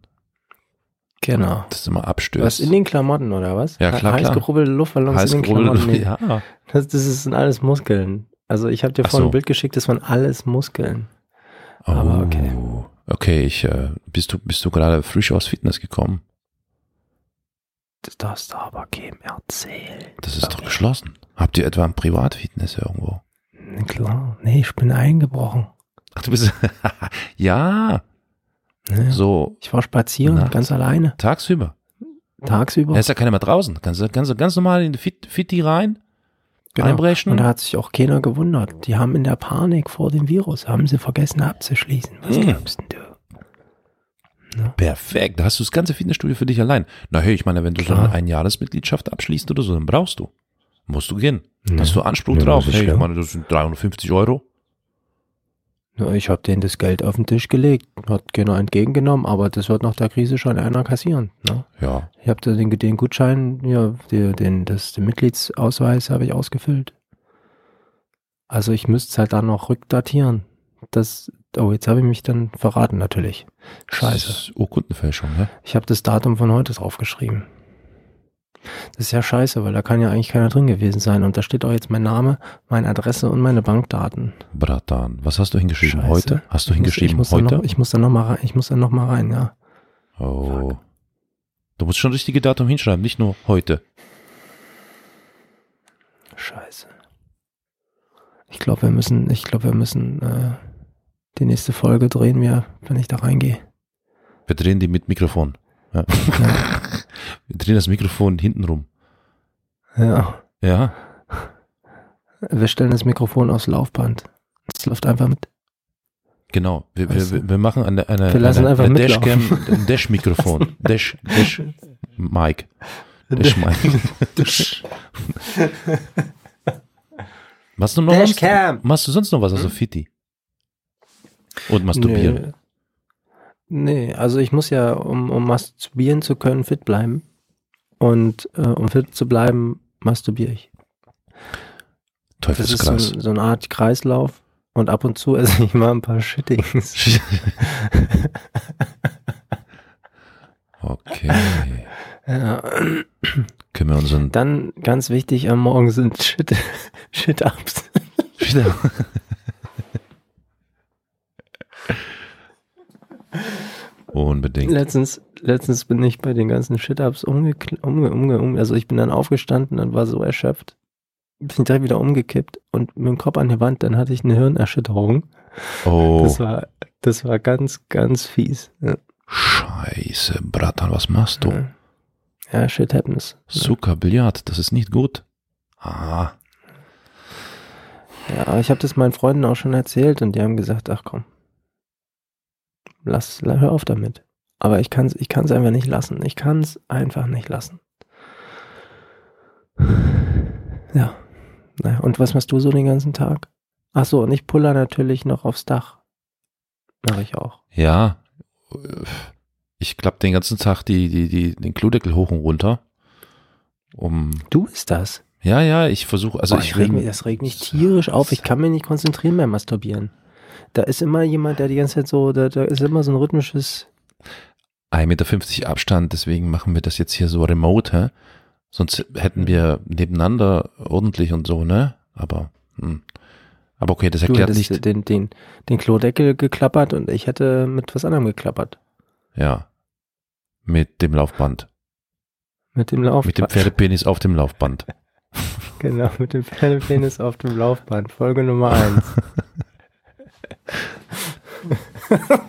Genau. das immer abstößt. Was in den Klamotten oder was? Ja, klar, Heiß gerubbelte Luftballons heiß in den Klamotten. Luft, ja. Das, das ist- sind alles Muskeln. Also ich habe dir vorhin so. ein Bild geschickt, das waren alles Muskeln. Oh, Aber okay. Okay, ich, äh, bist du, bist du gerade frisch aus Fitness gekommen? Das darfst du aber keinem erzählen. Das ist doch geschlossen. Habt ihr etwa ein Privatfitness irgendwo? Na Klar. Nee, ich bin eingebrochen. Ach, du bist, ja, Ne? so Ich war spazieren, Nachts. ganz alleine. tagsüber. Tagsüber. Da ist ja keiner mehr draußen. Kannst du, du ganz normal in die Fit, Fitti rein, Genau. einbrechen. Und da hat sich auch keiner gewundert. Die haben in der Panik vor dem Virus, haben sie vergessen abzuschließen. Was Hm. glaubst denn du? Perfekt, da hast du das ganze Fitnessstudio für dich allein. Na hey, ich meine, wenn du so Klar. eine Einjahresmitgliedschaft abschließt oder so, dann brauchst du. Musst du gehen. Hast du Anspruch Ja, drauf? Hey, ich ja. meine, das sind 350 Euro. Ich habe denen das Geld auf den Tisch gelegt, hat keiner entgegengenommen, aber das wird nach der Krise schon einer kassieren. Ne? Ja, Ich habe den, den Gutschein, ja, den, den, das, den Mitgliedsausweis habe ich ausgefüllt. Also ich müsste es halt dann noch rückdatieren. Das, oh, jetzt habe ich mich dann verraten natürlich. das Scheiße. ist Urkundenfälschung, ne? Ich habe das Datum von heute draufgeschrieben. Das ist ja scheiße, weil da kann ja eigentlich keiner drin gewesen sein. Und da steht auch jetzt mein Name, meine Adresse und meine Bankdaten. Bratan, was hast du hingeschrieben Scheiße. heute? Hast du Ich muss- hingeschrieben ich muss heute? Noch, ich muss dann noch mal rein. Ich muss dann noch mal rein, ja. oh. Du musst schon richtige Datum hinschreiben, nicht nur heute. Scheiße. Ich glaube, wir müssen, ich glaube, wir müssen äh, die nächste Folge drehen wir, wenn ich da reingehe. Wir drehen die mit Mikrofon. Ja. Wir drehen das Mikrofon hinten rum. Ja. Ja, Wir stellen das Mikrofon aufs Laufband. Es läuft einfach mit. genau. Wir, Weißt wir, du? wir machen eine, eine, Wir lassen eine, einfach eine. Dashcam, ein Dash-Mikrofon. Dash, Dash, Mic. Dash, Mic. Machst du noch was? Dashcam. Machst du sonst noch was außer Fitti? Und masturbieren? Nee. also ich muss ja, um, um masturbieren zu können, fit bleiben. Und äh, um fit zu bleiben, masturbiere ich. Das ist so, Teufelskreis. so eine Art Kreislauf. Und ab und zu esse ich mal ein paar Shittings. okay. Ja. Können wir unseren Dann ganz wichtig am Morgen sind Shit, Shit-Ups. wieder. Unbedingt. Letztens, letztens bin ich bei den ganzen Shit-Ups umge, umge, umge, umge, also ich bin dann aufgestanden und war so erschöpft. Bin direkt wieder umgekippt und mit dem Kopf an die Wand, dann hatte ich eine Hirnerschütterung. Oh, Das war, das war ganz, ganz fies. Ja, scheiße, Bratan, was machst du? ja shit happens. Zucker, Billard, das ist nicht gut. Ah, Ja, ich habe das meinen Freunden auch schon erzählt und die haben gesagt, ach komm, lass, hör auf damit. Aber ich kann es ich kann's einfach nicht lassen. Ich kann es einfach nicht lassen. Ja. Naja, und was machst du so den ganzen Tag? Ach so, und ich puller natürlich noch aufs Dach. Mache ich auch. ja. Ich klappe den ganzen Tag die, die, die, den Klodeckel hoch und runter. Um, Du bist das. ja, ja, ich versuche, also Boah, ich ich reg mich, das regt mich tierisch auf. Ich kann mich nicht konzentrieren beim Masturbieren. Da ist immer jemand, der die ganze Zeit so, da, da ist immer so ein rhythmisches 1,50 Meter Abstand, deswegen machen wir das jetzt hier so remote, hä? Sonst hätten wir nebeneinander ordentlich und so, ne? Aber, hm. aber okay, das Du erklärt hättest nicht, den, den, den Klodeckel geklappert und ich hätte mit was anderem geklappert. ja, mit dem Laufband, Mit dem Laufband. mit dem Pferdepenis auf dem Laufband. Genau, mit dem Pferdepenis auf dem Laufband. Folge Nummer eins.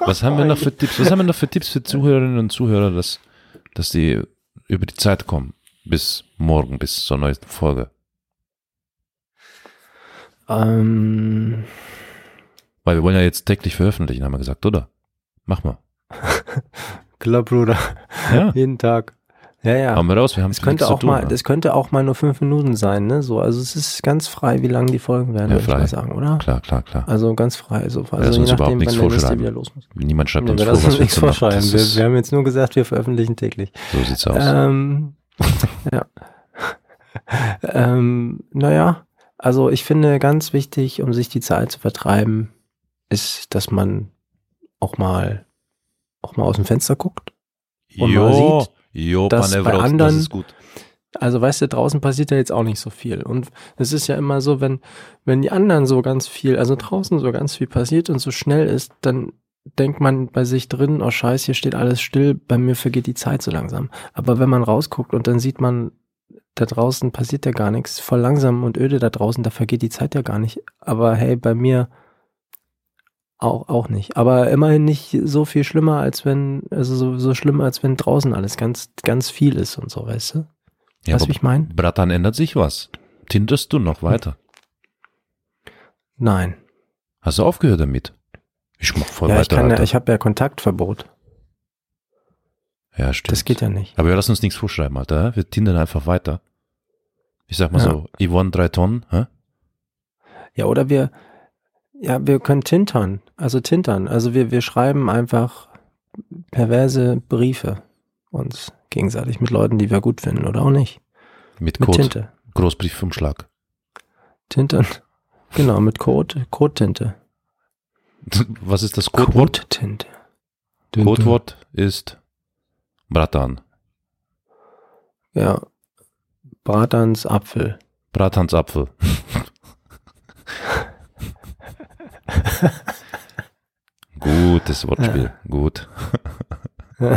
Was haben wir noch für Tipps? Was haben wir noch für Tipps für Zuhörerinnen und Zuhörer, dass, dass die über die Zeit kommen? Bis morgen, bis zur neuesten Folge. ähm, Weil wir wollen ja jetzt täglich veröffentlichen, haben wir gesagt, oder? Mach mal. klar, Bruder. Ja, Jeden Tag. Ja, ja. haben wir raus, wir haben Es könnte auch tun, mal, ne? das könnte auch mal nur fünf Minuten sein, ne? So, also es ist ganz frei, wie lang die Folgen werden, Ja, würde ich mal sagen, oder? Klar, klar, klar. Also ganz frei, so. Also lass je nachdem, nichts wann der nächste vorschreiben. wieder los muss. Niemand schreibt Nee, uns wir vor, was nichts vorschreiben. Wir, wir haben jetzt nur gesagt, wir veröffentlichen täglich. so sieht's aus. Ähm, ja. ähm, naja, Also ich finde ganz wichtig, um sich die Zeit zu vertreiben, ist, dass man auch mal auch mal aus dem Fenster guckt. Und Jo, sieht, jo, dass bei Panevrot, anderen- das ist gut. Also weißt du, draußen passiert ja jetzt auch nicht so viel. Und es ist ja immer so, wenn, wenn die anderen so ganz viel, also draußen so ganz viel passiert und so schnell ist, dann denkt man bei sich drin, oh scheiße, hier steht alles still, bei mir vergeht die Zeit so langsam. Aber wenn man rausguckt und dann sieht man, da draußen passiert ja gar nichts, voll langsam und öde da draußen, da vergeht die Zeit ja gar nicht. Aber hey, bei mir auch, auch nicht. Aber immerhin nicht so viel schlimmer, als wenn, also so, so schlimm, als wenn draußen alles ganz, ganz viel ist und so, weißt du? Ja, wie ich meine? Bratan ändert sich was. Tinterst du noch weiter? Nein. Hast du aufgehört damit? Ich mach voll ja, ich weiter. kann ja, ich habe ja Kontaktverbot. ja, stimmt. Das geht ja nicht. Aber wir lassen uns nichts vorschreiben, Alter. Wir tindern einfach weiter. Ich sag mal Ja. so, Yvonne drei Tonnen, hä? Ja, oder wir, ja, wir können tintern, also tintern. Also wir, wir schreiben einfach perverse Briefe uns gegenseitig mit Leuten, die wir gut finden oder auch nicht. Mit Mit Code. Tinte. Großbriefumschlag. Tintern. Genau, mit Code, Code-Tinte. Was ist das Codewort? Code-Tinte. Codewort ist Bratan. Ja. Bratans Apfel. Bratans Apfel. Gutes Wortspiel. Gut.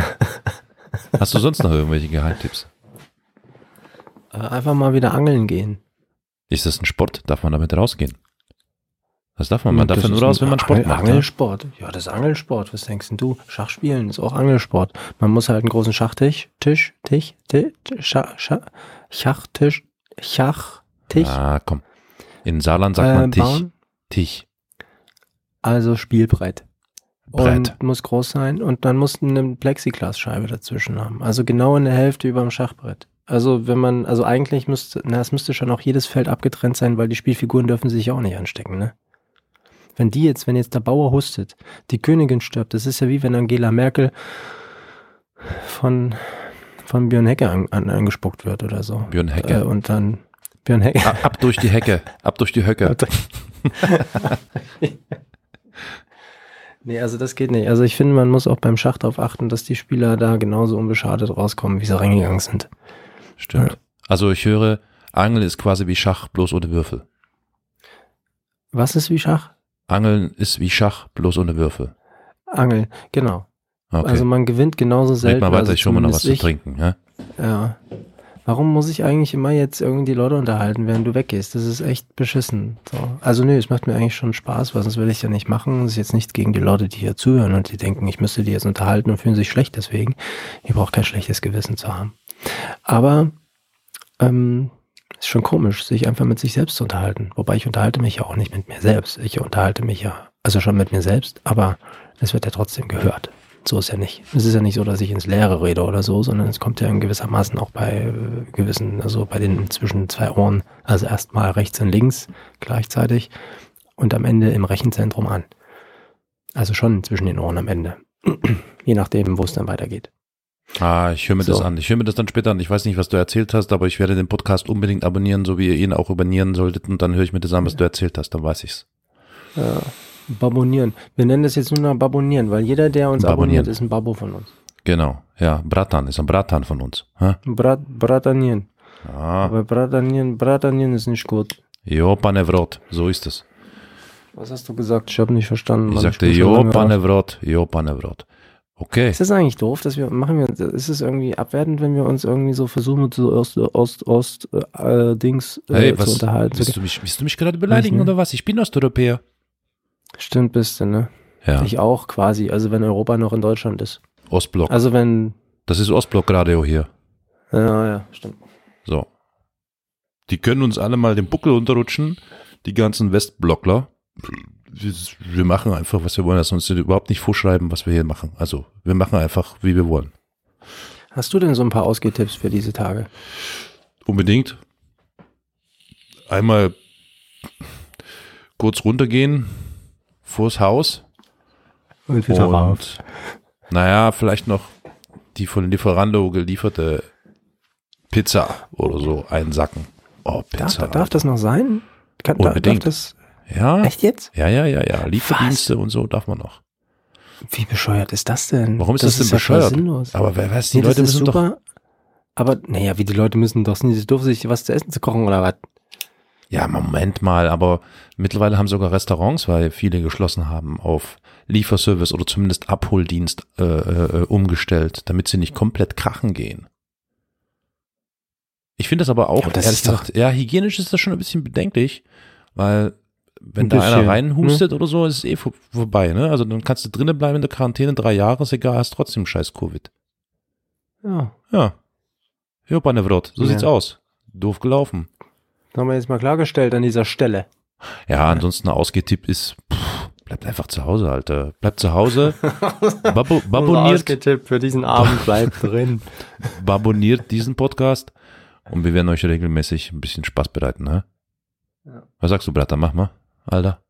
Hast du sonst noch irgendwelche Geheimtipps? Äh, Einfach mal wieder angeln gehen. Ist das ein Sport? Darf man damit rausgehen? Das darf man. Man darf Das ja nur raus, wenn man Sport Angel- macht. Ja? Angelsport. Ja, das ist Angelsport. Was denkst denn du? Schachspielen ist auch Angelsport. Man muss halt einen großen Schachtisch, Tisch, Tisch, Tisch, Schach, Schach, Schachtisch, Schachtisch Ah, komm. In Saarland sagt äh, man Tisch. Tisch. Also Spielbrett. Brett. Und muss groß sein und dann muss eine Plexiglasscheibe dazwischen haben. Also genau in der Hälfte über dem Schachbrett. Also wenn man, also eigentlich müsste, na, es müsste schon auch jedes Feld abgetrennt sein, weil die Spielfiguren dürfen sich auch nicht anstecken, ne? Wenn die jetzt, wenn jetzt der Bauer hustet, die Königin stirbt, das ist ja wie wenn Angela Merkel von, von Björn Hecke an, an, angespuckt wird oder so. Björn Hecke. Äh, und dann Björn Hecke. Ab, ab durch die Hecke. Ab durch die Höcke. Nee, also das geht nicht. Also ich finde, man muss auch beim Schach darauf achten, dass die Spieler da genauso unbeschadet rauskommen, wie sie reingegangen sind. Stimmt. Also ich höre, Angeln ist quasi wie Schach, bloß ohne Würfel. Was ist wie Schach? Angeln ist wie Schach, bloß ohne Würfel. Angel, genau. Okay. Also man gewinnt genauso Red selten. mal weiter, also ich hole mir noch was zumindest zu ich. trinken. Ja? Ja. Warum muss ich eigentlich immer jetzt irgendwie die Leute unterhalten, während du weggehst? Das ist echt beschissen. So. Also nö, es macht mir eigentlich schon Spaß, weil sonst will ich ja nicht machen. Das ist jetzt nicht gegen die Leute, die hier zuhören und die denken, ich müsste die jetzt unterhalten und fühlen sich schlecht deswegen. Ihr braucht kein schlechtes Gewissen zu haben. Aber ähm, ist schon komisch, sich einfach mit sich selbst zu unterhalten. Wobei ich unterhalte mich ja auch nicht mit mir selbst. Ich unterhalte mich ja, also schon mit mir selbst, aber es wird ja trotzdem gehört. So ist ja nicht. Es ist ja nicht so, dass ich ins Leere rede oder so, sondern es kommt ja in gewissermaßen auch bei äh, gewissen, also bei den zwischen zwei Ohren, also erstmal rechts und links gleichzeitig und am Ende im Rechenzentrum an. Also schon zwischen den Ohren am Ende. Je nachdem, wo es dann weitergeht. Ah, ich höre mir das So. an. Ich höre mir das dann später an. Ich weiß nicht, was du erzählt hast, aber ich werde den Podcast unbedingt abonnieren, so wie ihr ihn auch abonnieren solltet. Und dann höre ich mir das an, was du erzählt hast. Dann weiß ich's. Ja, Babonieren. Wir nennen das jetzt nur noch Babonieren, weil jeder, der uns Babonieren. abonniert, ist ein Babo von uns. Genau. Ja, Bratan ist ein Bratan von uns. Hä? Brat, Bratanieren. Ah, Aber Bratanieren, Bratanieren ist nicht gut. jo, Panevrot. So ist es. Was hast du gesagt? Ich habe nicht verstanden. Ich Mann. sagte, schon jo. Panevrot, jo, Panevrot. Okay. Ist das eigentlich doof, dass wir machen wir ist es irgendwie abwertend, wenn wir uns irgendwie so versuchen mit so Ost Ost Ost äh, Dings äh, Hey, zu was, unterhalten? willst du mich, willst du mich gerade beleidigen Nicht, ne? oder was? Ich bin Osteuropäer. Stimmt bist du, ne? Ja, Ich auch quasi, also wenn Europa noch in Deutschland ist. Ostblock. Also wenn Das ist Ostblock-Radio hier. ja, ja, stimmt. So. Die können uns alle mal den Buckel unterrutschen, die ganzen Westblockler. Wir, machen einfach, was wir wollen, lass uns überhaupt nicht vorschreiben, was wir hier machen. Also, wir machen einfach, wie wir wollen. Hast du denn so ein paar Ausgehtipps für diese Tage? Unbedingt. Einmal kurz runtergehen vors Haus Und und naja, vielleicht noch die von Lieferando gelieferte Pizza oder so einsacken. Oh, Darf, Pizza. darf das noch sein? Kann, Unbedingt. Darf das, Ja, echt jetzt? ja, ja, ja, ja. Lieferdienste und so darf man noch. Wie bescheuert ist das denn? Warum ist das, denn ja voll bescheuert? sinnlos. Aber wer weiß, die Nee, das Leute ist müssen doch. super. Aber, naja, wie die Leute müssen doch, sie dürfen sich was zu essen zu kochen oder was? Ja, Moment mal, aber mittlerweile haben sogar Restaurants, weil viele geschlossen haben, auf Lieferservice oder zumindest Abholdienst äh, äh, umgestellt, damit sie nicht komplett krachen gehen. Ich finde das aber auch, Aber das ehrlich gesagt, ja, hygienisch ist das schon ein bisschen bedenklich, weil wenn Ein da einer reinhustet oder so, ist es eh vor, vorbei, ne? Also dann kannst du drinnen bleiben in der Quarantäne, drei Jahre, ist egal, hast trotzdem scheiß Covid. Ja. Ja. Ja, pane Vrot, so Ja. sieht's aus. Doof gelaufen. Das haben wir jetzt mal klargestellt an dieser Stelle. Ja, ansonsten ein Ausgetipp ist, pff, bleibt einfach zu Hause, Alter. Bleibt zu Hause, babo, baboniert, Ausgetippt für diesen Abend bleibt drin. baboniert diesen Podcast und wir werden euch regelmäßig ein bisschen Spaß bereiten, ne? Ja. Was sagst du, Bratter? Mach mal, Alter.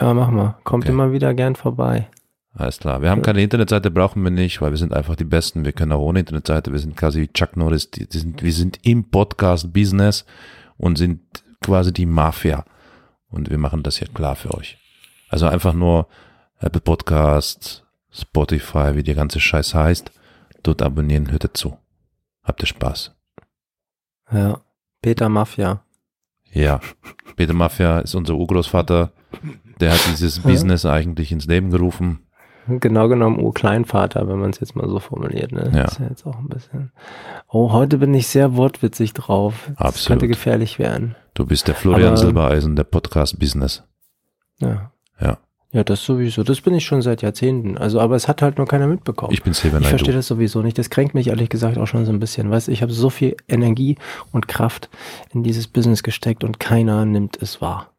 Ja, mach mal. Kommt Okay. immer wieder gern vorbei. Alles klar. Wir haben keine Internetseite, brauchen wir nicht, weil wir sind einfach die Besten. Wir können auch ohne Internetseite. Wir sind quasi wie Chuck Norris. Die, die sind, wir sind im Podcast-Business und sind quasi die Mafia. Und wir machen das hier klar für euch. Also einfach nur Apple Podcast, Spotify, wie der ganze Scheiß heißt. Dort abonnieren, hört dazu. Habt ihr Spaß. Ja. Peter Mafia. Ja. Peter Mafia ist unser Urgroßvater. Der hat dieses Business eigentlich ins Leben gerufen. Genau genommen Urkleinvater, wenn man es jetzt mal so formuliert. Ne? Ja. Das ist ja jetzt auch ein bisschen. Oh, heute bin ich sehr wortwitzig drauf. Das Absolut. könnte gefährlich werden. Du bist der Florian Aber- Silbereisen der Podcast-Business. Ja. Ja. Ja, das sowieso. Das bin ich schon seit Jahrzehnten. Also, aber es hat halt nur keiner mitbekommen. Ich bin Silber Ich verstehe das sowieso nicht. Das kränkt mich ehrlich gesagt auch schon so ein bisschen. Weißt ich habe so viel Energie und Kraft in dieses Business gesteckt und keiner nimmt es wahr.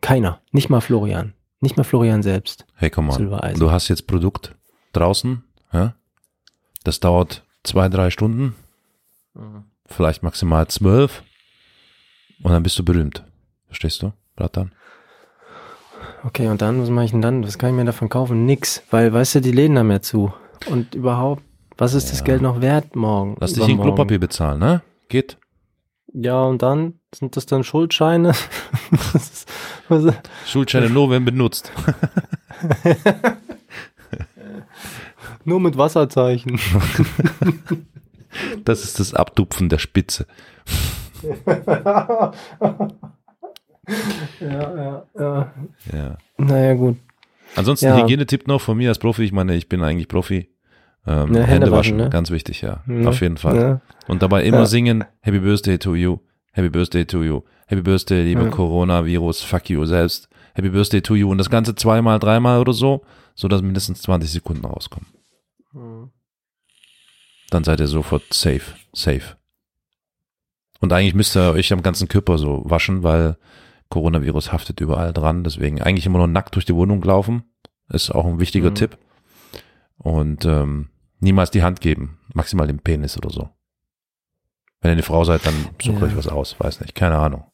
Keiner. Nicht mal Florian. Nicht mal Florian selbst. Hey, komm mal. Du hast jetzt Produkt draußen. Ja? Das dauert zwei, drei Stunden. Vielleicht maximal zwölf. Und dann bist du berühmt. Verstehst du, Bratan? Okay, und dann, was mache ich denn dann? Was kann ich mir davon kaufen? Nix. Weil, weißt du, die Läden haben ja zu. Und überhaupt, was ist das Ja. Geld noch wert morgen? Lass dich in? Klopapier bezahlen, ne? Geht. Ja, und dann? Sind das dann Schuldscheine? was ist, Schuldscheine nur, wenn benutzt. nur mit Wasserzeichen. Das ist das Abtupfen der Spitze. ja, ja, ja. Ja. Naja, gut. Ansonsten Ja. Hygienetipp noch von mir als Profi. Ich meine, ich bin eigentlich Profi. Ähm, Ja, Hände, waschen, ne? ganz wichtig, ja. Ja. Auf jeden Fall. Ja. Und dabei immer singen, Happy Birthday to you, Happy Birthday to you, Happy Birthday, liebe Ja. Coronavirus, fuck you selbst, Happy Birthday to you und das Ganze zweimal, dreimal oder so, so dass mindestens 20 Sekunden rauskommen. Dann seid ihr sofort safe, safe. Und eigentlich müsst ihr euch am ganzen Körper so waschen, weil Coronavirus haftet überall dran, deswegen eigentlich immer nur nackt durch die Wohnung laufen, ist auch ein wichtiger Mhm. Tipp. Und ähm, niemals die Hand geben, maximal den Penis oder so. Wenn ihr eine Frau seid, dann sucht Ja. euch was aus, weiß nicht, keine Ahnung.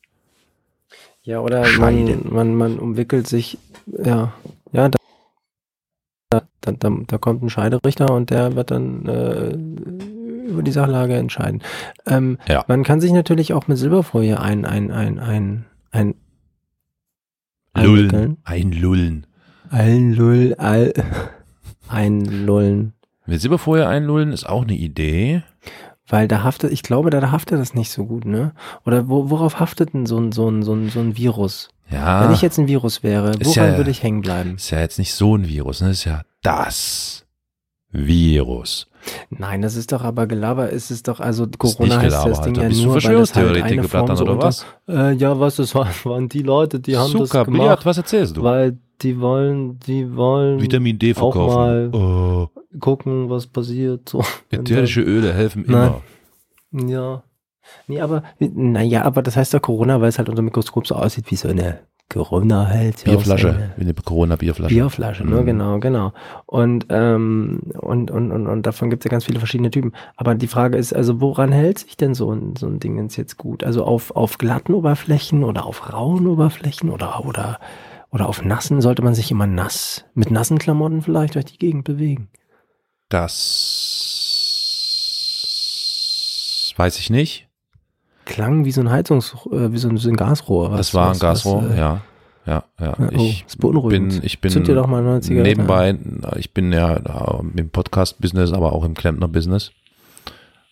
Ja, oder man, man, man umwickelt sich, ja, ja, da, da, da, da, kommt ein Scheiderichter und der wird dann äh, über die Sachlage entscheiden. Ähm, Ja. Man kann sich natürlich auch mit Silberfolie ein, ein, ein, ein, ein, Lullen, einlullen. Einlull, all, einlullen. Mit Silberfolie einlullen ist auch eine Idee. Weil da haftet, ich glaube, da, da haftet das nicht so gut, ne? Oder wo, worauf haftet denn so ein, so ein, so ein, so ein Virus? Ja, Wenn ich jetzt ein Virus wäre, Ist woran ja- würde ich hängen bleiben? ist ja jetzt nicht so ein Virus, ne? ist ja das Virus. Nein, das ist doch aber Gelaber. Es ist doch, also Ist Corona heißt Gelaber, das Ding Alter. ja Bist nur, weil das halt eine Form so oder was? Äh, ja, was, das waren, waren die Leute, die haben Zucker, das gemacht, was erzählst du? weil die wollen, die wollen Vitamin D auch verkaufen. mal oh, gucken, was passiert. So. ätherische Öle helfen Nein. immer. Ja. Nee, aber, naja, aber das heißt ja Corona, weil es halt unter dem Mikroskop so aussieht wie so eine Corona halt. Bierflasche, eine- wie eine Corona-Bierflasche. Bierflasche, ne, Mhm. genau, genau. Und, ähm, und, und, und, und davon gibt es ja ganz viele verschiedene Typen. Aber die Frage ist, also woran hält sich denn so ein, so ein Ding jetzt gut? Also auf, auf glatten Oberflächen oder auf rauen Oberflächen oder, oder, oder auf nassen? Sollte man sich immer nass, mit nassen Klamotten vielleicht durch die Gegend bewegen? Das weiß ich nicht. klang wie so ein Heizungs, äh, wie so ein, so ein Gasrohr. Was, Das war ein was, Gasrohr, was, äh, ja. Ja, ja. Oh, ich bin, ich bin Zünd dir doch mal eine Zigarette nebenbei, ich bin ja äh, im Podcast-Business, aber auch im Klempner-Business.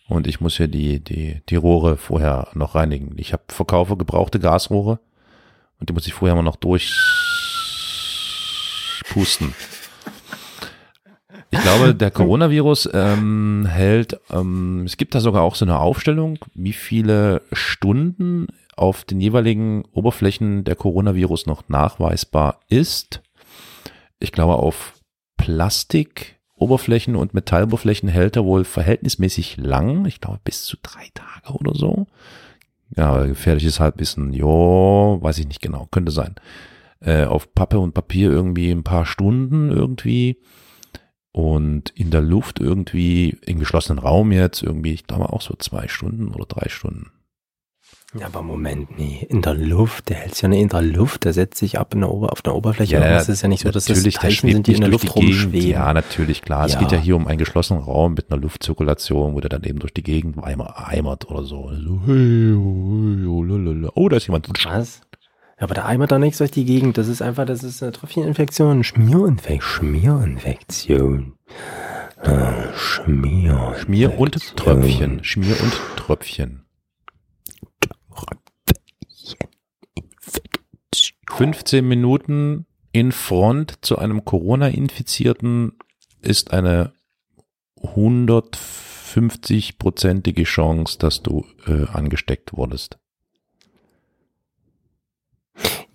Und ich muss ja die, die, die Rohre vorher noch reinigen. Ich habe verkaufe gebrauchte Gasrohre und die muss ich vorher mal noch durchpusten. Ich glaube, der Coronavirus ähm, hält, ähm, es gibt da sogar auch so eine Aufstellung, wie viele Stunden auf den jeweiligen Oberflächen der Coronavirus noch nachweisbar ist. Ich glaube, auf Plastikoberflächen und Metalloberflächen hält er wohl verhältnismäßig lang. Ich glaube, bis zu drei Tage oder so. Ja, gefährliches Halbwissen. Jo, weiß ich nicht genau. Könnte sein. Äh, auf Pappe und Papier irgendwie ein paar Stunden irgendwie. Und in der Luft irgendwie, im geschlossenen Raum jetzt irgendwie, ich glaube auch so zwei Stunden oder drei Stunden. Ja, aber Moment, nee, in der Luft, der hält sich ja nicht in der Luft, der setzt sich ab in der auf der Oberfläche. Ja, es ist ja nicht so, dass das natürlich, Teilchen sind, die in der Luft rumschweben. Ja, natürlich, klar. Es Ja. geht ja hier um einen geschlossenen Raum mit einer Luftzirkulation, wo der dann eben durch die Gegend eimer- eimert oder so. so hey, oh, oh, oh, da ist jemand. Was? Ja, aber der eimert doch nichts durch die Gegend. Das ist einfach, das ist eine Tröpfcheninfektion, Schmierinfektion. Schmierinfektion. Äh, Schmier. Schmier und Tröpfchen. Schmier und Tröpfchen. 15 Minuten in Front zu einem Corona-Infizierten ist eine 150-prozentige Chance, dass du äh, angesteckt wurdest.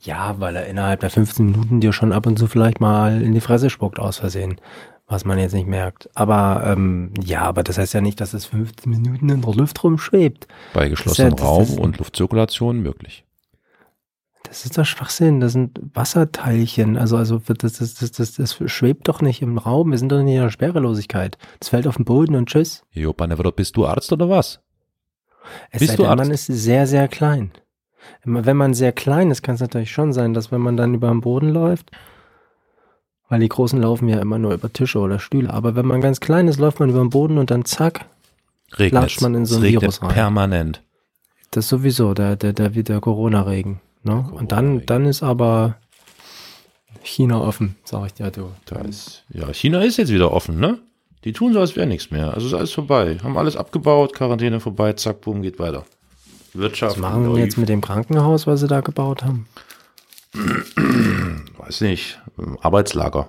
Ja, weil er innerhalb der 15 Minuten dir schon ab und zu vielleicht mal in die Fresse spuckt aus Versehen, was man jetzt nicht merkt. Aber ähm, ja, aber das heißt ja nicht, dass es 15 Minuten in der Luft rumschwebt. Bei geschlossenem ist- Raum und Luftzirkulation möglich. Das ist doch Schwachsinn. Das sind Wasserteilchen. Also, also das, das, das, das, das schwebt doch nicht im Raum. Wir sind doch nicht in der Schwerelosigkeit. Das fällt auf den Boden und tschüss. Jo, Banevro, bist du Arzt oder was? Es Bist sei du denn, Arzt? man ist sehr, sehr klein. Wenn man sehr klein ist, kann es natürlich schon sein, dass wenn man dann über den Boden läuft, weil die Großen laufen ja immer nur über Tische oder Stühle, aber wenn man ganz klein ist, läuft man über den Boden und dann zack, Regnet. Latscht man in so ein Virus rein. permanent. das ist sowieso der, der, der, der Corona-Regen. Ne? Und dann, dann ist aber China offen, sag ich dir, du. Da ist, ja, China ist jetzt wieder offen, ne? Die tun so, als wäre nichts mehr. Also ist alles vorbei. Haben alles abgebaut, Quarantäne vorbei, zack, boom, geht weiter. Wirtschaft. Was machen wir jetzt mit dem Krankenhaus, was sie da gebaut haben? Weiß nicht. Arbeitslager.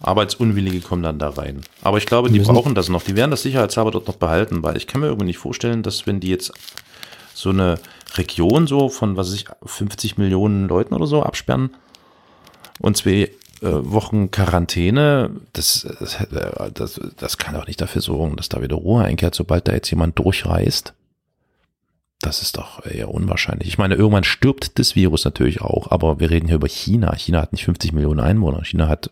Arbeitsunwillige kommen dann da rein. Aber ich glaube, die brauchen das noch. Die werden das sicherheitshalber dort noch behalten, weil ich kann mir irgendwie nicht vorstellen, dass wenn die jetzt so eine Region so von, was weiß ich, 50 Millionen Leuten oder so absperren und zwei Wochen Quarantäne, das, das, äh, das, kann doch nicht dafür sorgen, dass da wieder Ruhe einkehrt, sobald da jetzt jemand durchreist. Das ist doch eher unwahrscheinlich. Ich meine, irgendwann stirbt das Virus natürlich auch, aber wir reden hier über China. China hat nicht 50 Millionen Einwohner. China hat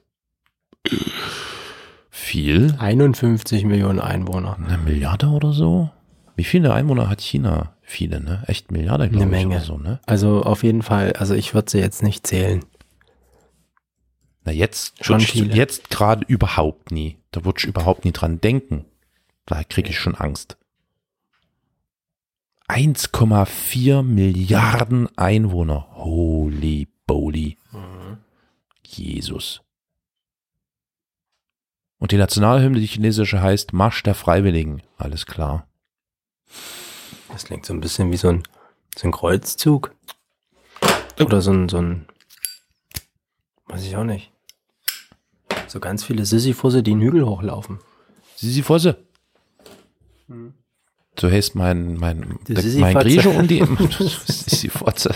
viel. 51 Millionen Einwohner. Eine Milliarde oder so? Wie viele Einwohner hat China? Viele, ne? Echt Milliarde, glaube Eine ich. Menge. Oder so, ne? Also auf jeden Fall, also ich würde sie jetzt nicht zählen. Na, jetzt, Schon jetzt gerade überhaupt nie. Da würde ich überhaupt nie dran denken. Da kriege ich schon Angst. 1,4 Milliarden Einwohner. Holy Boli. Jesus. Und die Nationalhymne, die chinesische, heißt Marsch der Freiwilligen. Alles klar. Das klingt so ein bisschen wie so ein, so ein Kreuzzug. Oder so ein, so ein, weiß ich auch nicht. So ganz viele Sisyphusse, die einen Hügel hochlaufen. Sisi Fosse. So heißt mein, mein, Die der, Sisi mein. Grieche um die Sisi Fotze.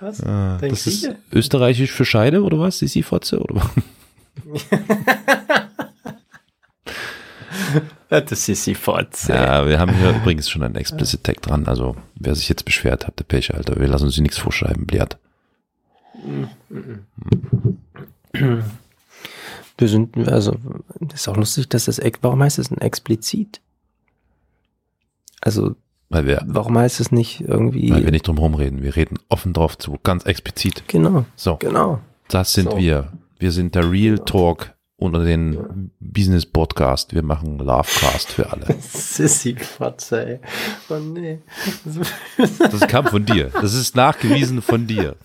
Was? Ah, das ist österreichisch für Scheide oder was? Sisi Fotze oder was? Das Sisyphotze. Ja, wir haben hier übrigens schon einen Explicit Tag dran. Also wer sich jetzt beschwert, hat der Pech, Alter. Wir lassen uns hier nichts vorschreiben, blärt. Wir sind, also, das ist auch lustig, dass das, warum heißt es denn explizit? Also, Weil wir, warum heißt es nicht irgendwie, weil wir nicht drum rumreden. Wir reden offen drauf zu, ganz explizit. genau, So, genau. das sind So. wir. Wir sind der Real Talk unter den Business Podcast. Wir machen Lovecast für alle. Sissy-Fotze, ey. Oh nee. Das kam von dir. Das ist nachgewiesen von dir.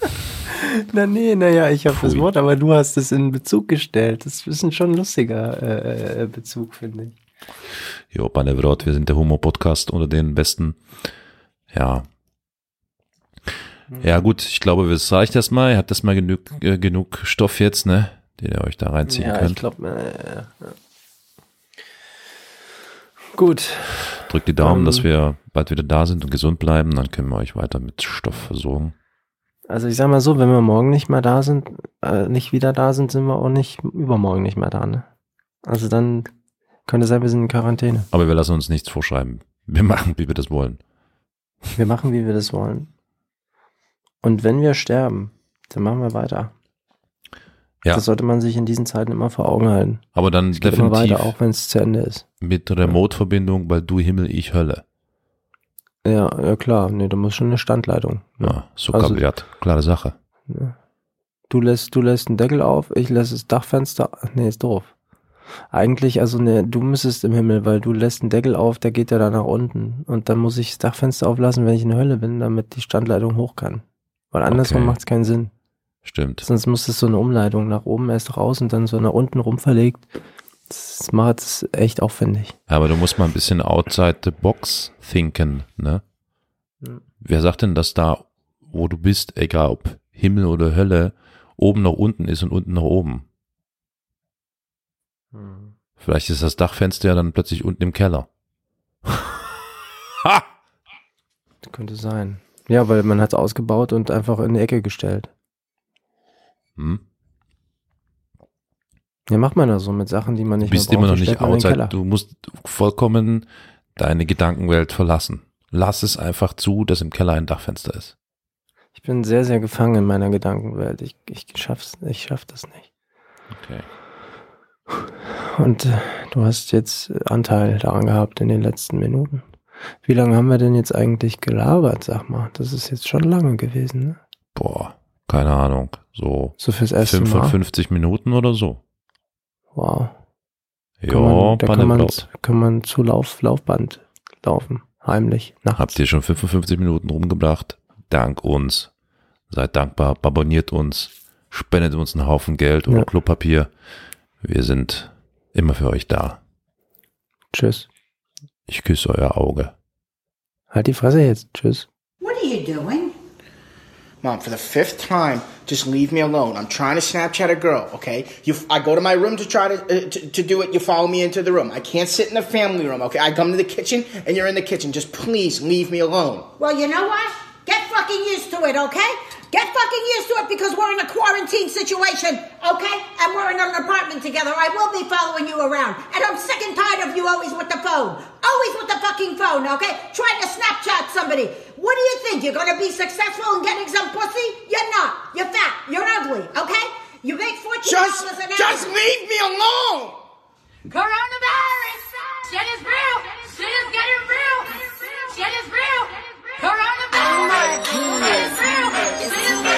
Na nee, naja, ich habe das. Wort, aber du hast es in Bezug gestellt. Das ist ein schon lustiger äh, äh, Bezug, finde ich. Jo, pane Vrot, wir sind der Humor-Podcast unter den besten. Ja. Ja, gut, ich glaube, es reicht erstmal. Ihr habt erstmal genug, äh, genug Stoff jetzt, ne? Den ihr euch da reinziehen ja, ich könnt. glaube, äh, ja. Gut. Drückt die Daumen, ähm, dass wir bald wieder da sind und gesund bleiben. Dann können wir euch weiter mit Stoff versorgen. Also ich sag mal so, wenn wir morgen nicht mehr da sind, äh, nicht wieder da sind, sind wir auch nicht übermorgen nicht mehr da, ne? Also dann könnte sein, wir sind in Quarantäne. Aber wir lassen uns nichts vorschreiben. Wir machen, wie wir das wollen. Wir machen, wie wir das wollen. Und wenn wir sterben, dann machen wir weiter. Ja. Das sollte man sich in diesen Zeiten immer vor Augen halten. Aber dann definitiv weiter, auch wenn es zu Ende ist. mit Remote-Verbindung, weil du Himmel, ich Hölle. Ja, ja klar. Nee, da muss schon eine Standleitung. Ja, so Also- kapiert. Klare Sache. Ja. Du lässt, du lässt einen Deckel auf, ich lasse das Dachfenster. Nee, ist doof. Eigentlich, also ne, du müsstest im Himmel, weil du lässt einen Deckel auf, der geht ja dann nach unten. Und dann muss ich das Dachfenster auflassen, wenn ich in der Hölle bin, damit die Standleitung hoch kann. Weil andersrum Okay. macht es keinen Sinn. Stimmt. Sonst muss es so eine Umleitung nach oben erst raus und dann so nach unten rum verlegt. Das macht es echt aufwendig. Ja, aber du musst mal ein bisschen outside the box thinken, ne? Wer sagt denn, dass da, wo du bist, egal ob Himmel oder Hölle, oben nach unten ist und unten nach oben? Vielleicht ist das Dachfenster ja dann plötzlich unten im Keller. ha! Könnte sein. Ja, weil man hat es ausgebaut und einfach in die Ecke gestellt. Hm? Ja, macht man das so mit Sachen, die man Du nicht bist mehr braucht. immer noch nicht outside. Du musst vollkommen deine Gedankenwelt verlassen. Lass es einfach zu, dass im Keller ein Dachfenster ist. Ich bin sehr, sehr gefangen in meiner Gedankenwelt. Ich, ich schaff's, ich schaff das nicht. Okay. Und äh, du hast jetzt Anteil daran gehabt in den letzten Minuten. Wie lange haben wir denn jetzt eigentlich gelabert, sag mal? Das ist jetzt schon lange gewesen, ne? Boah, keine Ahnung. So So fürs erste Mal. 55 Minuten oder so. Wow. Kann Ja, man, da kann man, kann man zu Lauf, Laufband laufen. Heimlich. Nachts. Habt ihr schon 55 Minuten rumgebracht? Dank uns. Seid dankbar, abonniert uns, spendet uns einen Haufen Geld oder Ja. Klopapier. Wir sind immer für euch da. Tschüss. Ich küsse euer Auge. Halt die Fresse jetzt. Tschüss. What are you doing? Mom, for the fifth time, just leave me alone. I'm trying to Snapchat a girl, okay? You, I go to my room to try to, uh, to to do it. You follow me into the room. I can't sit in the family room, okay? I come to the kitchen and you're in the kitchen. Just please leave me alone. Well, you know what? Get fucking used to it, okay? Get fucking used to it because we're in a quarantine situation, okay? And we're in an apartment together. I will be following you around. And I'm sick and tired of you always with the phone. Always with the fucking phone, okay? Trying to Snapchat somebody. What do you think? You're gonna be successful in getting some pussy? You're not. You're fat. You're ugly, okay? You make $14 just, an hour. Just leave me alone! Coronavirus! Shit is real! Shit is getting real! Shit is real! Coronavirus. Oh my goodness. It's real. It's real.